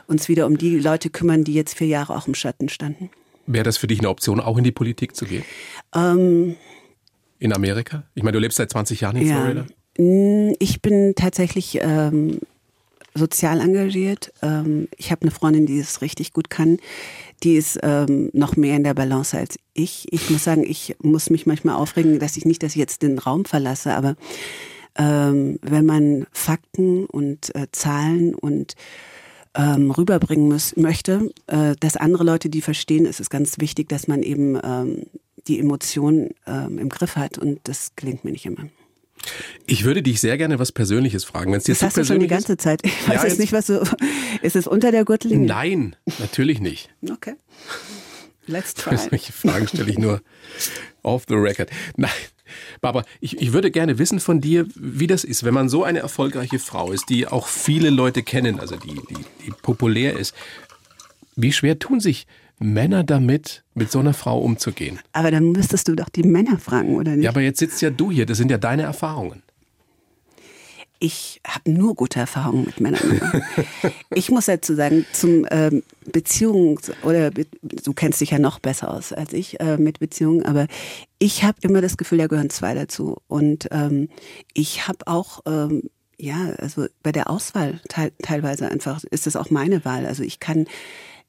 uns wieder um die Leute kümmern, die jetzt vier Jahre auch im Schatten standen. Wäre das für dich eine Option, auch in die Politik zu gehen? Ähm, in Amerika? Ich meine, du lebst seit 20 Jahren in ja, Florida. Ich bin tatsächlich ähm, sozial engagiert. Ähm, ich habe eine Freundin, die es richtig gut kann. Die ist ähm, noch mehr in der Balance als ich. Ich muss sagen, ich muss mich manchmal aufregen, dass ich nicht, dass ich jetzt den Raum verlasse, aber ähm, wenn man Fakten und äh, Zahlen und ähm, rüberbringen muss, möchte, äh, dass andere Leute die verstehen, ist es ganz wichtig, dass man eben ähm, die Emotionen ähm, im Griff hat und das gelingt mir nicht immer. Ich würde dich sehr gerne was Persönliches fragen. Wenn es das hast du schon die ganze Zeit. Ich weiß ja, jetzt nicht, was du. Ist es unter der Gürtellinie? Nein, natürlich nicht. Okay. Let's try. Solche Fragen stelle ich nur off the record. Nein. Barbara, ich, ich würde gerne wissen von dir, wie das ist, wenn man so eine erfolgreiche Frau ist, die auch viele Leute kennen, also die, die, die populär ist. Wie schwer tun sich Männer damit, mit so einer Frau umzugehen? Aber dann müsstest du doch die Männer fragen, oder nicht? Ja, aber jetzt sitzt ja du hier, das sind ja deine Erfahrungen. Ich habe nur gute Erfahrungen mit Männern gemacht. ich muss dazu sagen, zum ähm, Beziehungs- oder du kennst dich ja noch besser aus als ich äh, mit Beziehungen, aber ich habe immer das Gefühl, da gehören zwei dazu. Und ähm, ich habe auch ähm, ja, also bei der Auswahl te teilweise einfach ist es auch meine Wahl. Also ich kann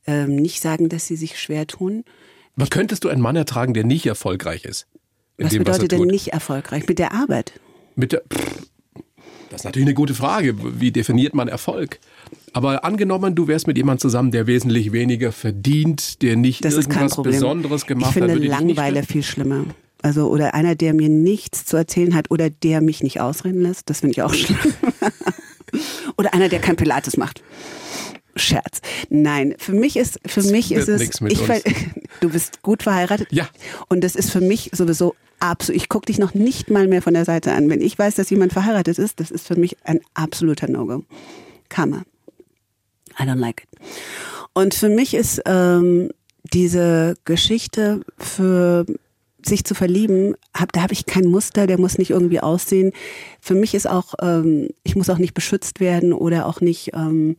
ähm, nicht sagen, dass sie sich schwer tun. Was könntest du einen Mann ertragen, der nicht erfolgreich ist? Was dem, bedeutet was denn nicht erfolgreich? Mit der Arbeit? Mit der, pff, das ist natürlich eine gute Frage. Wie definiert man Erfolg? Aber angenommen, du wärst mit jemandem zusammen, der wesentlich weniger verdient, der nicht das irgendwas Besonderes gemacht ich finde hat. Ich finde Langweiler viel schlimmer. Also, oder einer, der mir nichts zu erzählen hat oder der mich nicht ausreden lässt, das finde ich auch schlimm. oder einer, der kein Pilates macht. Scherz. Nein, für mich ist für das mich ist es ich, du bist gut verheiratet. Ja. Und das ist für mich sowieso absolut. Ich gucke dich noch nicht mal mehr von der Seite an. Wenn ich weiß, dass jemand verheiratet ist, das ist für mich ein absoluter No-Go. Karma. I don't like it. Und für mich ist ähm, diese Geschichte für sich zu verlieben, hab, da habe ich kein Muster, der muss nicht irgendwie aussehen. Für mich ist auch, ähm, ich muss auch nicht beschützt werden oder auch nicht ähm,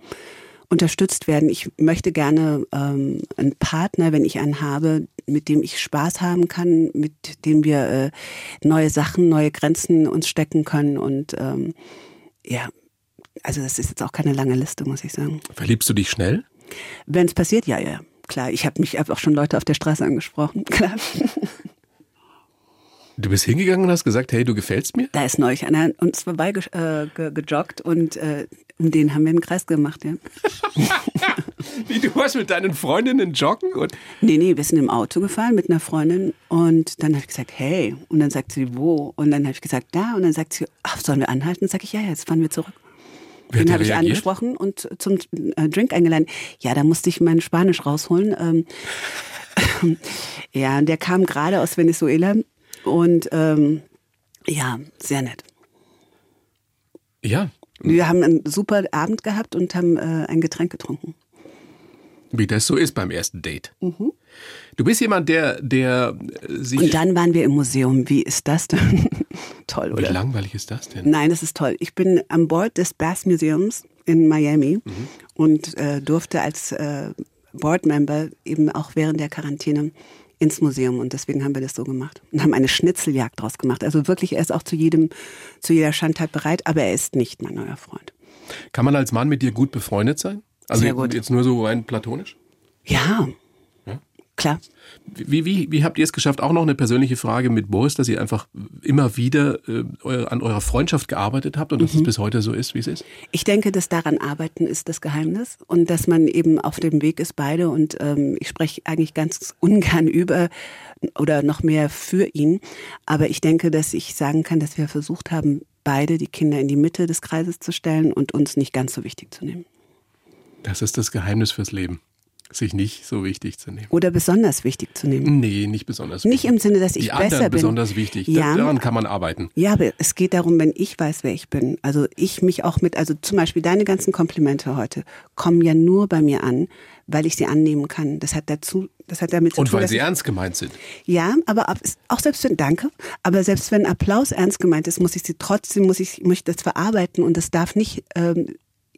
unterstützt werden. Ich möchte gerne ähm, einen Partner, wenn ich einen habe, mit dem ich Spaß haben kann, mit dem wir äh, neue Sachen, neue Grenzen uns stecken können. Und ähm, ja, also das ist jetzt auch keine lange Liste, muss ich sagen. Verliebst du dich schnell? Wenn es passiert, ja, ja. Klar, ich habe mich hab auch schon Leute auf der Straße angesprochen. Klar. Du bist hingegangen und hast gesagt, hey, du gefällst mir? Da ist neulich einer uns vorbei ge äh, ge gejoggt und äh, um den haben wir einen Kreis gemacht, ja. Wie, du warst mit deinen Freundinnen joggen? Und nee, nee, wir sind im Auto gefahren mit einer Freundin und dann habe ich gesagt, hey. Und dann sagt sie, wo? Und dann habe ich gesagt, da. Und dann sagt sie, ach, sollen wir anhalten? Sag ich, ja, jetzt fahren wir zurück. Wer Den habe ich angesprochen und zum äh, Drink eingeladen. Ja, da musste ich mein Spanisch rausholen. Ähm, ja, der kam gerade aus Venezuela und ähm, ja, sehr nett. Ja, Wir haben einen super Abend gehabt und haben äh, ein Getränk getrunken. wie das so ist beim ersten Date. Du bist jemand, der, der äh, sich. Und dann waren wir im Museum. Wie ist das denn? toll, Wie oder? langweilig ist das denn? Nein, das ist toll. Ich bin an Bord des Bass Museums in Miami und äh, durfte als äh, Boardmember eben auch während der Quarantäne ins Museum und deswegen haben wir das so gemacht und haben eine Schnitzeljagd draus gemacht. Also wirklich, er ist auch zu jedem, zu jeder Schandtat bereit, aber er ist nicht mein neuer Freund. Kann man als Mann mit dir gut befreundet sein? Also Sehr gut. jetzt nur so rein platonisch? Ja, Ja? Klar. Wie, wie, wie habt ihr es geschafft? Auch noch eine persönliche Frage mit Boris, dass ihr einfach immer wieder äh, an eurer Freundschaft gearbeitet habt und dass es bis heute so ist, wie es ist? Ich denke, dass daran arbeiten ist das Geheimnis und dass man eben auf dem Weg ist, beide. Und ähm, ich spreche eigentlich ganz ungern über oder noch mehr für ihn. Aber ich denke, dass ich sagen kann, dass wir versucht haben, beide die Kinder in die Mitte des Kreises zu stellen und uns nicht ganz so wichtig zu nehmen. Das ist das Geheimnis fürs Leben. Sich nicht so wichtig zu nehmen. Oder besonders wichtig zu nehmen. Nee, nicht besonders Nicht wichtig. im Sinne, dass ich Die besser anderen bin. besonders wichtig. Ja. Daran kann man arbeiten. Ja, aber es geht darum, wenn ich weiß, wer ich bin. Also ich mich auch mit, also zum Beispiel deine ganzen Komplimente heute kommen ja nur bei mir an, weil ich sie annehmen kann. Das hat dazu, das hat damit zu Und tun, weil dass sie ernst gemeint sind. ja, aber ab- auch selbst wenn, danke, aber selbst wenn Applaus ernst gemeint ist, muss ich sie trotzdem, muss ich, muss ich das verarbeiten und das darf nicht, ähm,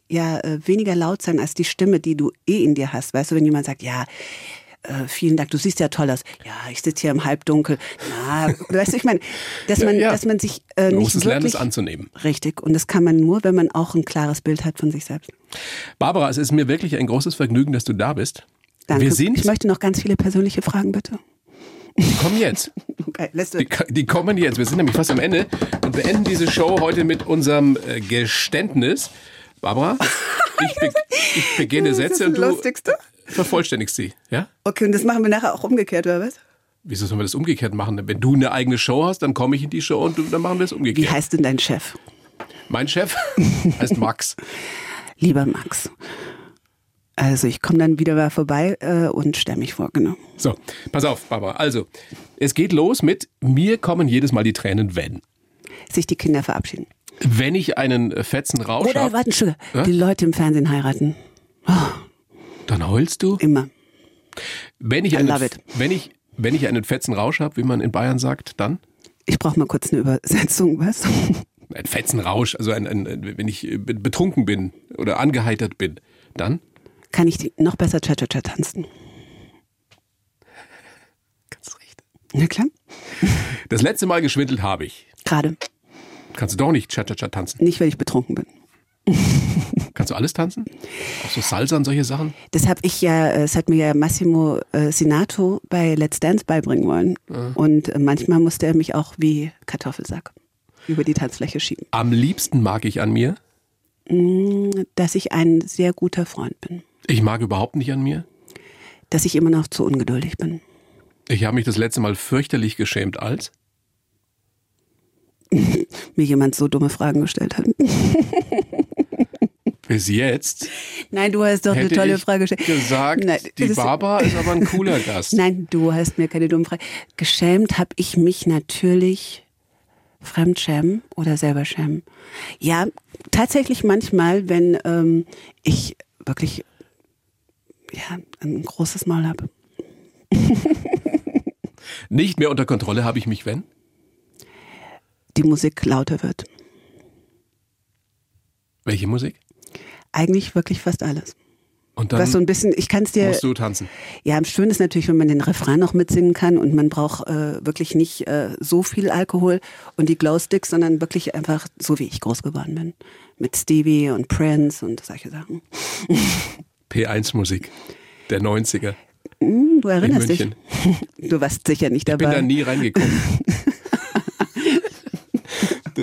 ja, äh, weniger laut sein als die Stimme, die du eh in dir hast. Weißt du, wenn jemand sagt, ja, äh, vielen Dank, du siehst ja toll aus. Ja, ich sitze hier im Halbdunkel. Na, weißt du, ich meine, dass Ja, man, ja. dass man sich äh, Man nicht muss es lernen, es anzunehmen. Richtig. Und das kann man nur, wenn man auch ein klares Bild hat von sich selbst. Barbara, es ist mir wirklich ein großes Vergnügen, dass du da bist. Danke. Wir sind, ich möchte noch ganz viele persönliche Fragen, bitte. die kommen jetzt. Okay, Die, die kommen jetzt. Wir sind nämlich fast am Ende und beenden diese Show heute mit unserem äh, Geständnis. Barbara, ich, be ich beginne Sätze und du vervollständigst sie. Ja? Okay, und das machen wir nachher auch umgekehrt, oder was? Wieso sollen wir das umgekehrt machen? Wenn du eine eigene Show hast, dann komme ich in die Show und dann machen wir es Wie umgekehrt. heißt denn dein Chef? Mein Chef heißt Max. Lieber Max. Also ich komme dann wieder mal vorbei äh, und stelle mich vor, genau. So, pass auf, Barbara. Also, es geht los mit mir kommen jedes Mal die Tränen, wenn. Sich die Kinder verabschieden. Wenn ich einen äh, fetzen Rausch Oder, habe, warte, Entschuldigung, Ja? die Leute im Fernsehen heiraten. dann heulst du. Immer. Wenn ich I einen, wenn ich, wenn ich einen fetzen Rausch habe, wie man in Bayern sagt, dann? Ich brauche mal kurz eine Übersetzung, was? Ein fetzen Rausch, also ein, ein, wenn ich äh, be- betrunken bin oder angeheitert bin, dann? Kann ich noch besser Cha-Cha-Cha tanzen? Ganz recht. Na klar. Das letzte Mal geschwindelt habe ich. Gerade. Kannst du doch nicht Cha-Cha-Cha tanzen. Nicht, weil ich betrunken bin. Kannst du alles tanzen? Auch so Salsa und solche Sachen? Das habe ich ja, äh, es hat mir ja Massimo äh, Sinato bei Let's Dance beibringen wollen. Und äh, manchmal musste er mich auch wie Kartoffelsack über die Tanzfläche schieben. Am liebsten mag ich an mir. Dass ich ein sehr guter Freund bin. Ich mag überhaupt nicht an mir. Dass ich immer noch zu ungeduldig bin. Ich habe mich das letzte Mal fürchterlich geschämt als. Mir jemand so dumme Fragen gestellt hat. Bis jetzt Nein, du hast doch eine tolle ich Frage gestellt. gesagt, Nein, die Barbara ist aber ein cooler Gast. Nein, du hast mir keine dumme Frage. Geschämt habe ich mich natürlich fremdschämen oder selber schämen. Ja, tatsächlich manchmal, wenn ähm, ich wirklich ja, ein großes Maul habe. Nicht mehr unter Kontrolle habe ich mich, wenn? Die Musik lauter wird. Welche Musik? Eigentlich wirklich fast alles. Und dann Was so ein bisschen, ich kann es dir. musst du tanzen. Ja, schön ist natürlich, wenn man den Refrain noch mitsingen kann und man braucht äh, wirklich nicht äh, so viel Alkohol und die Glowsticks, sondern wirklich einfach so, wie ich groß geworden bin. Mit Stevie und Prince und solche Sachen. P1-Musik der 90er. Hm, du erinnerst In dich. Du warst sicher nicht Ich bin da dabei. nie reingekommen.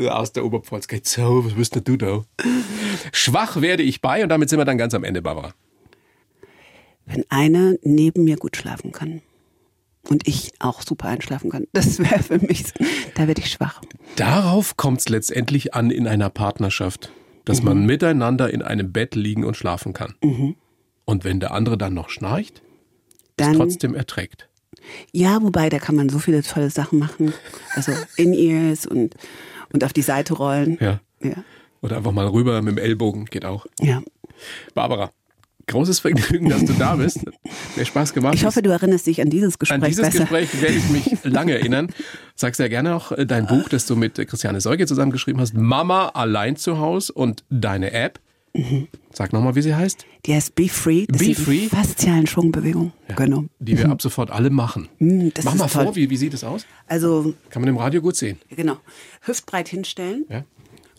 du aus der Oberpfalz. Geht so, was bist denn du da? Schwach werde ich bei und damit sind wir dann ganz am Ende, Barbara. Wenn einer neben mir gut schlafen kann und ich auch super einschlafen kann, das wäre für mich, da werde ich schwach. Darauf kommt es letztendlich an in einer Partnerschaft, dass Mhm. man miteinander in einem Bett liegen und schlafen kann. Und wenn der andere dann noch schnarcht, Dann, trotzdem erträgt. ja, wobei, da kann man so viele tolle Sachen machen. Also In-Ears und, und auf die Seite rollen. Ja. Ja. Oder einfach mal rüber mit dem Ellbogen, geht auch. ja. Barbara, großes Vergnügen, dass du da bist. Mir Spaß gemacht. Ich hoffe, du erinnerst dich an dieses Gespräch An dieses besser. Gespräch werde ich mich lange erinnern. Sag sehr gerne auch äh, dein Buch, das du mit Christiane Seuge zusammengeschrieben hast. Mama allein zu Hause und deine App. Sag nochmal, wie sie heißt. Die heißt Be Free. Das Be die Free? Faszialen Schwungbewegungen. Genau. Die wir ab sofort alle machen. Das Mach ist mal toll. vor, wie, wie sieht es aus? Also, Kann man im Radio gut sehen. genau. Hüftbreit hinstellen. Ja?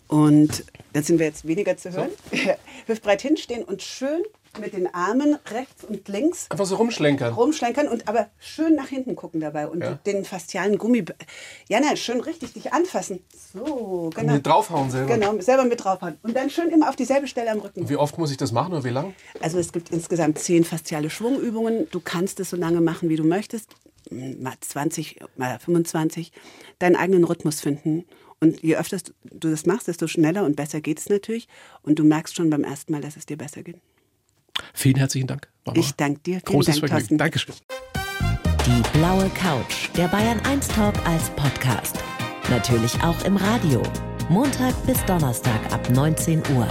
Und dann sind wir jetzt weniger zu hören. Hüftbreit hinstehen und schön mit den Armen rechts und links Einfach so rumschlenkern. rumschlenkern und aber schön nach hinten gucken dabei und Ja. den faszialen Gummi. Jana, schön richtig dich anfassen. So, genau. mit draufhauen selber. Genau, selber mit draufhauen. Und dann schön immer auf dieselbe Stelle am Rücken. Wie oft muss ich das machen oder wie lang? Also es gibt insgesamt zehn fasziale Schwungübungen. Du kannst es so lange machen, wie du möchtest. Mal 20, mal 25. Deinen eigenen Rhythmus finden. Und je öfter du das machst, desto schneller und besser geht es natürlich. Und du merkst schon beim ersten Mal, dass es dir besser geht. Vielen herzlichen Dank. Barbara. Ich danke dir. Vielen Großes Dank, Vergnügen. Thorsten. Dankeschön. Die blaue Couch, der Bayern 1 Talk als Podcast. Natürlich auch im Radio. Montag bis Donnerstag ab 19 Uhr.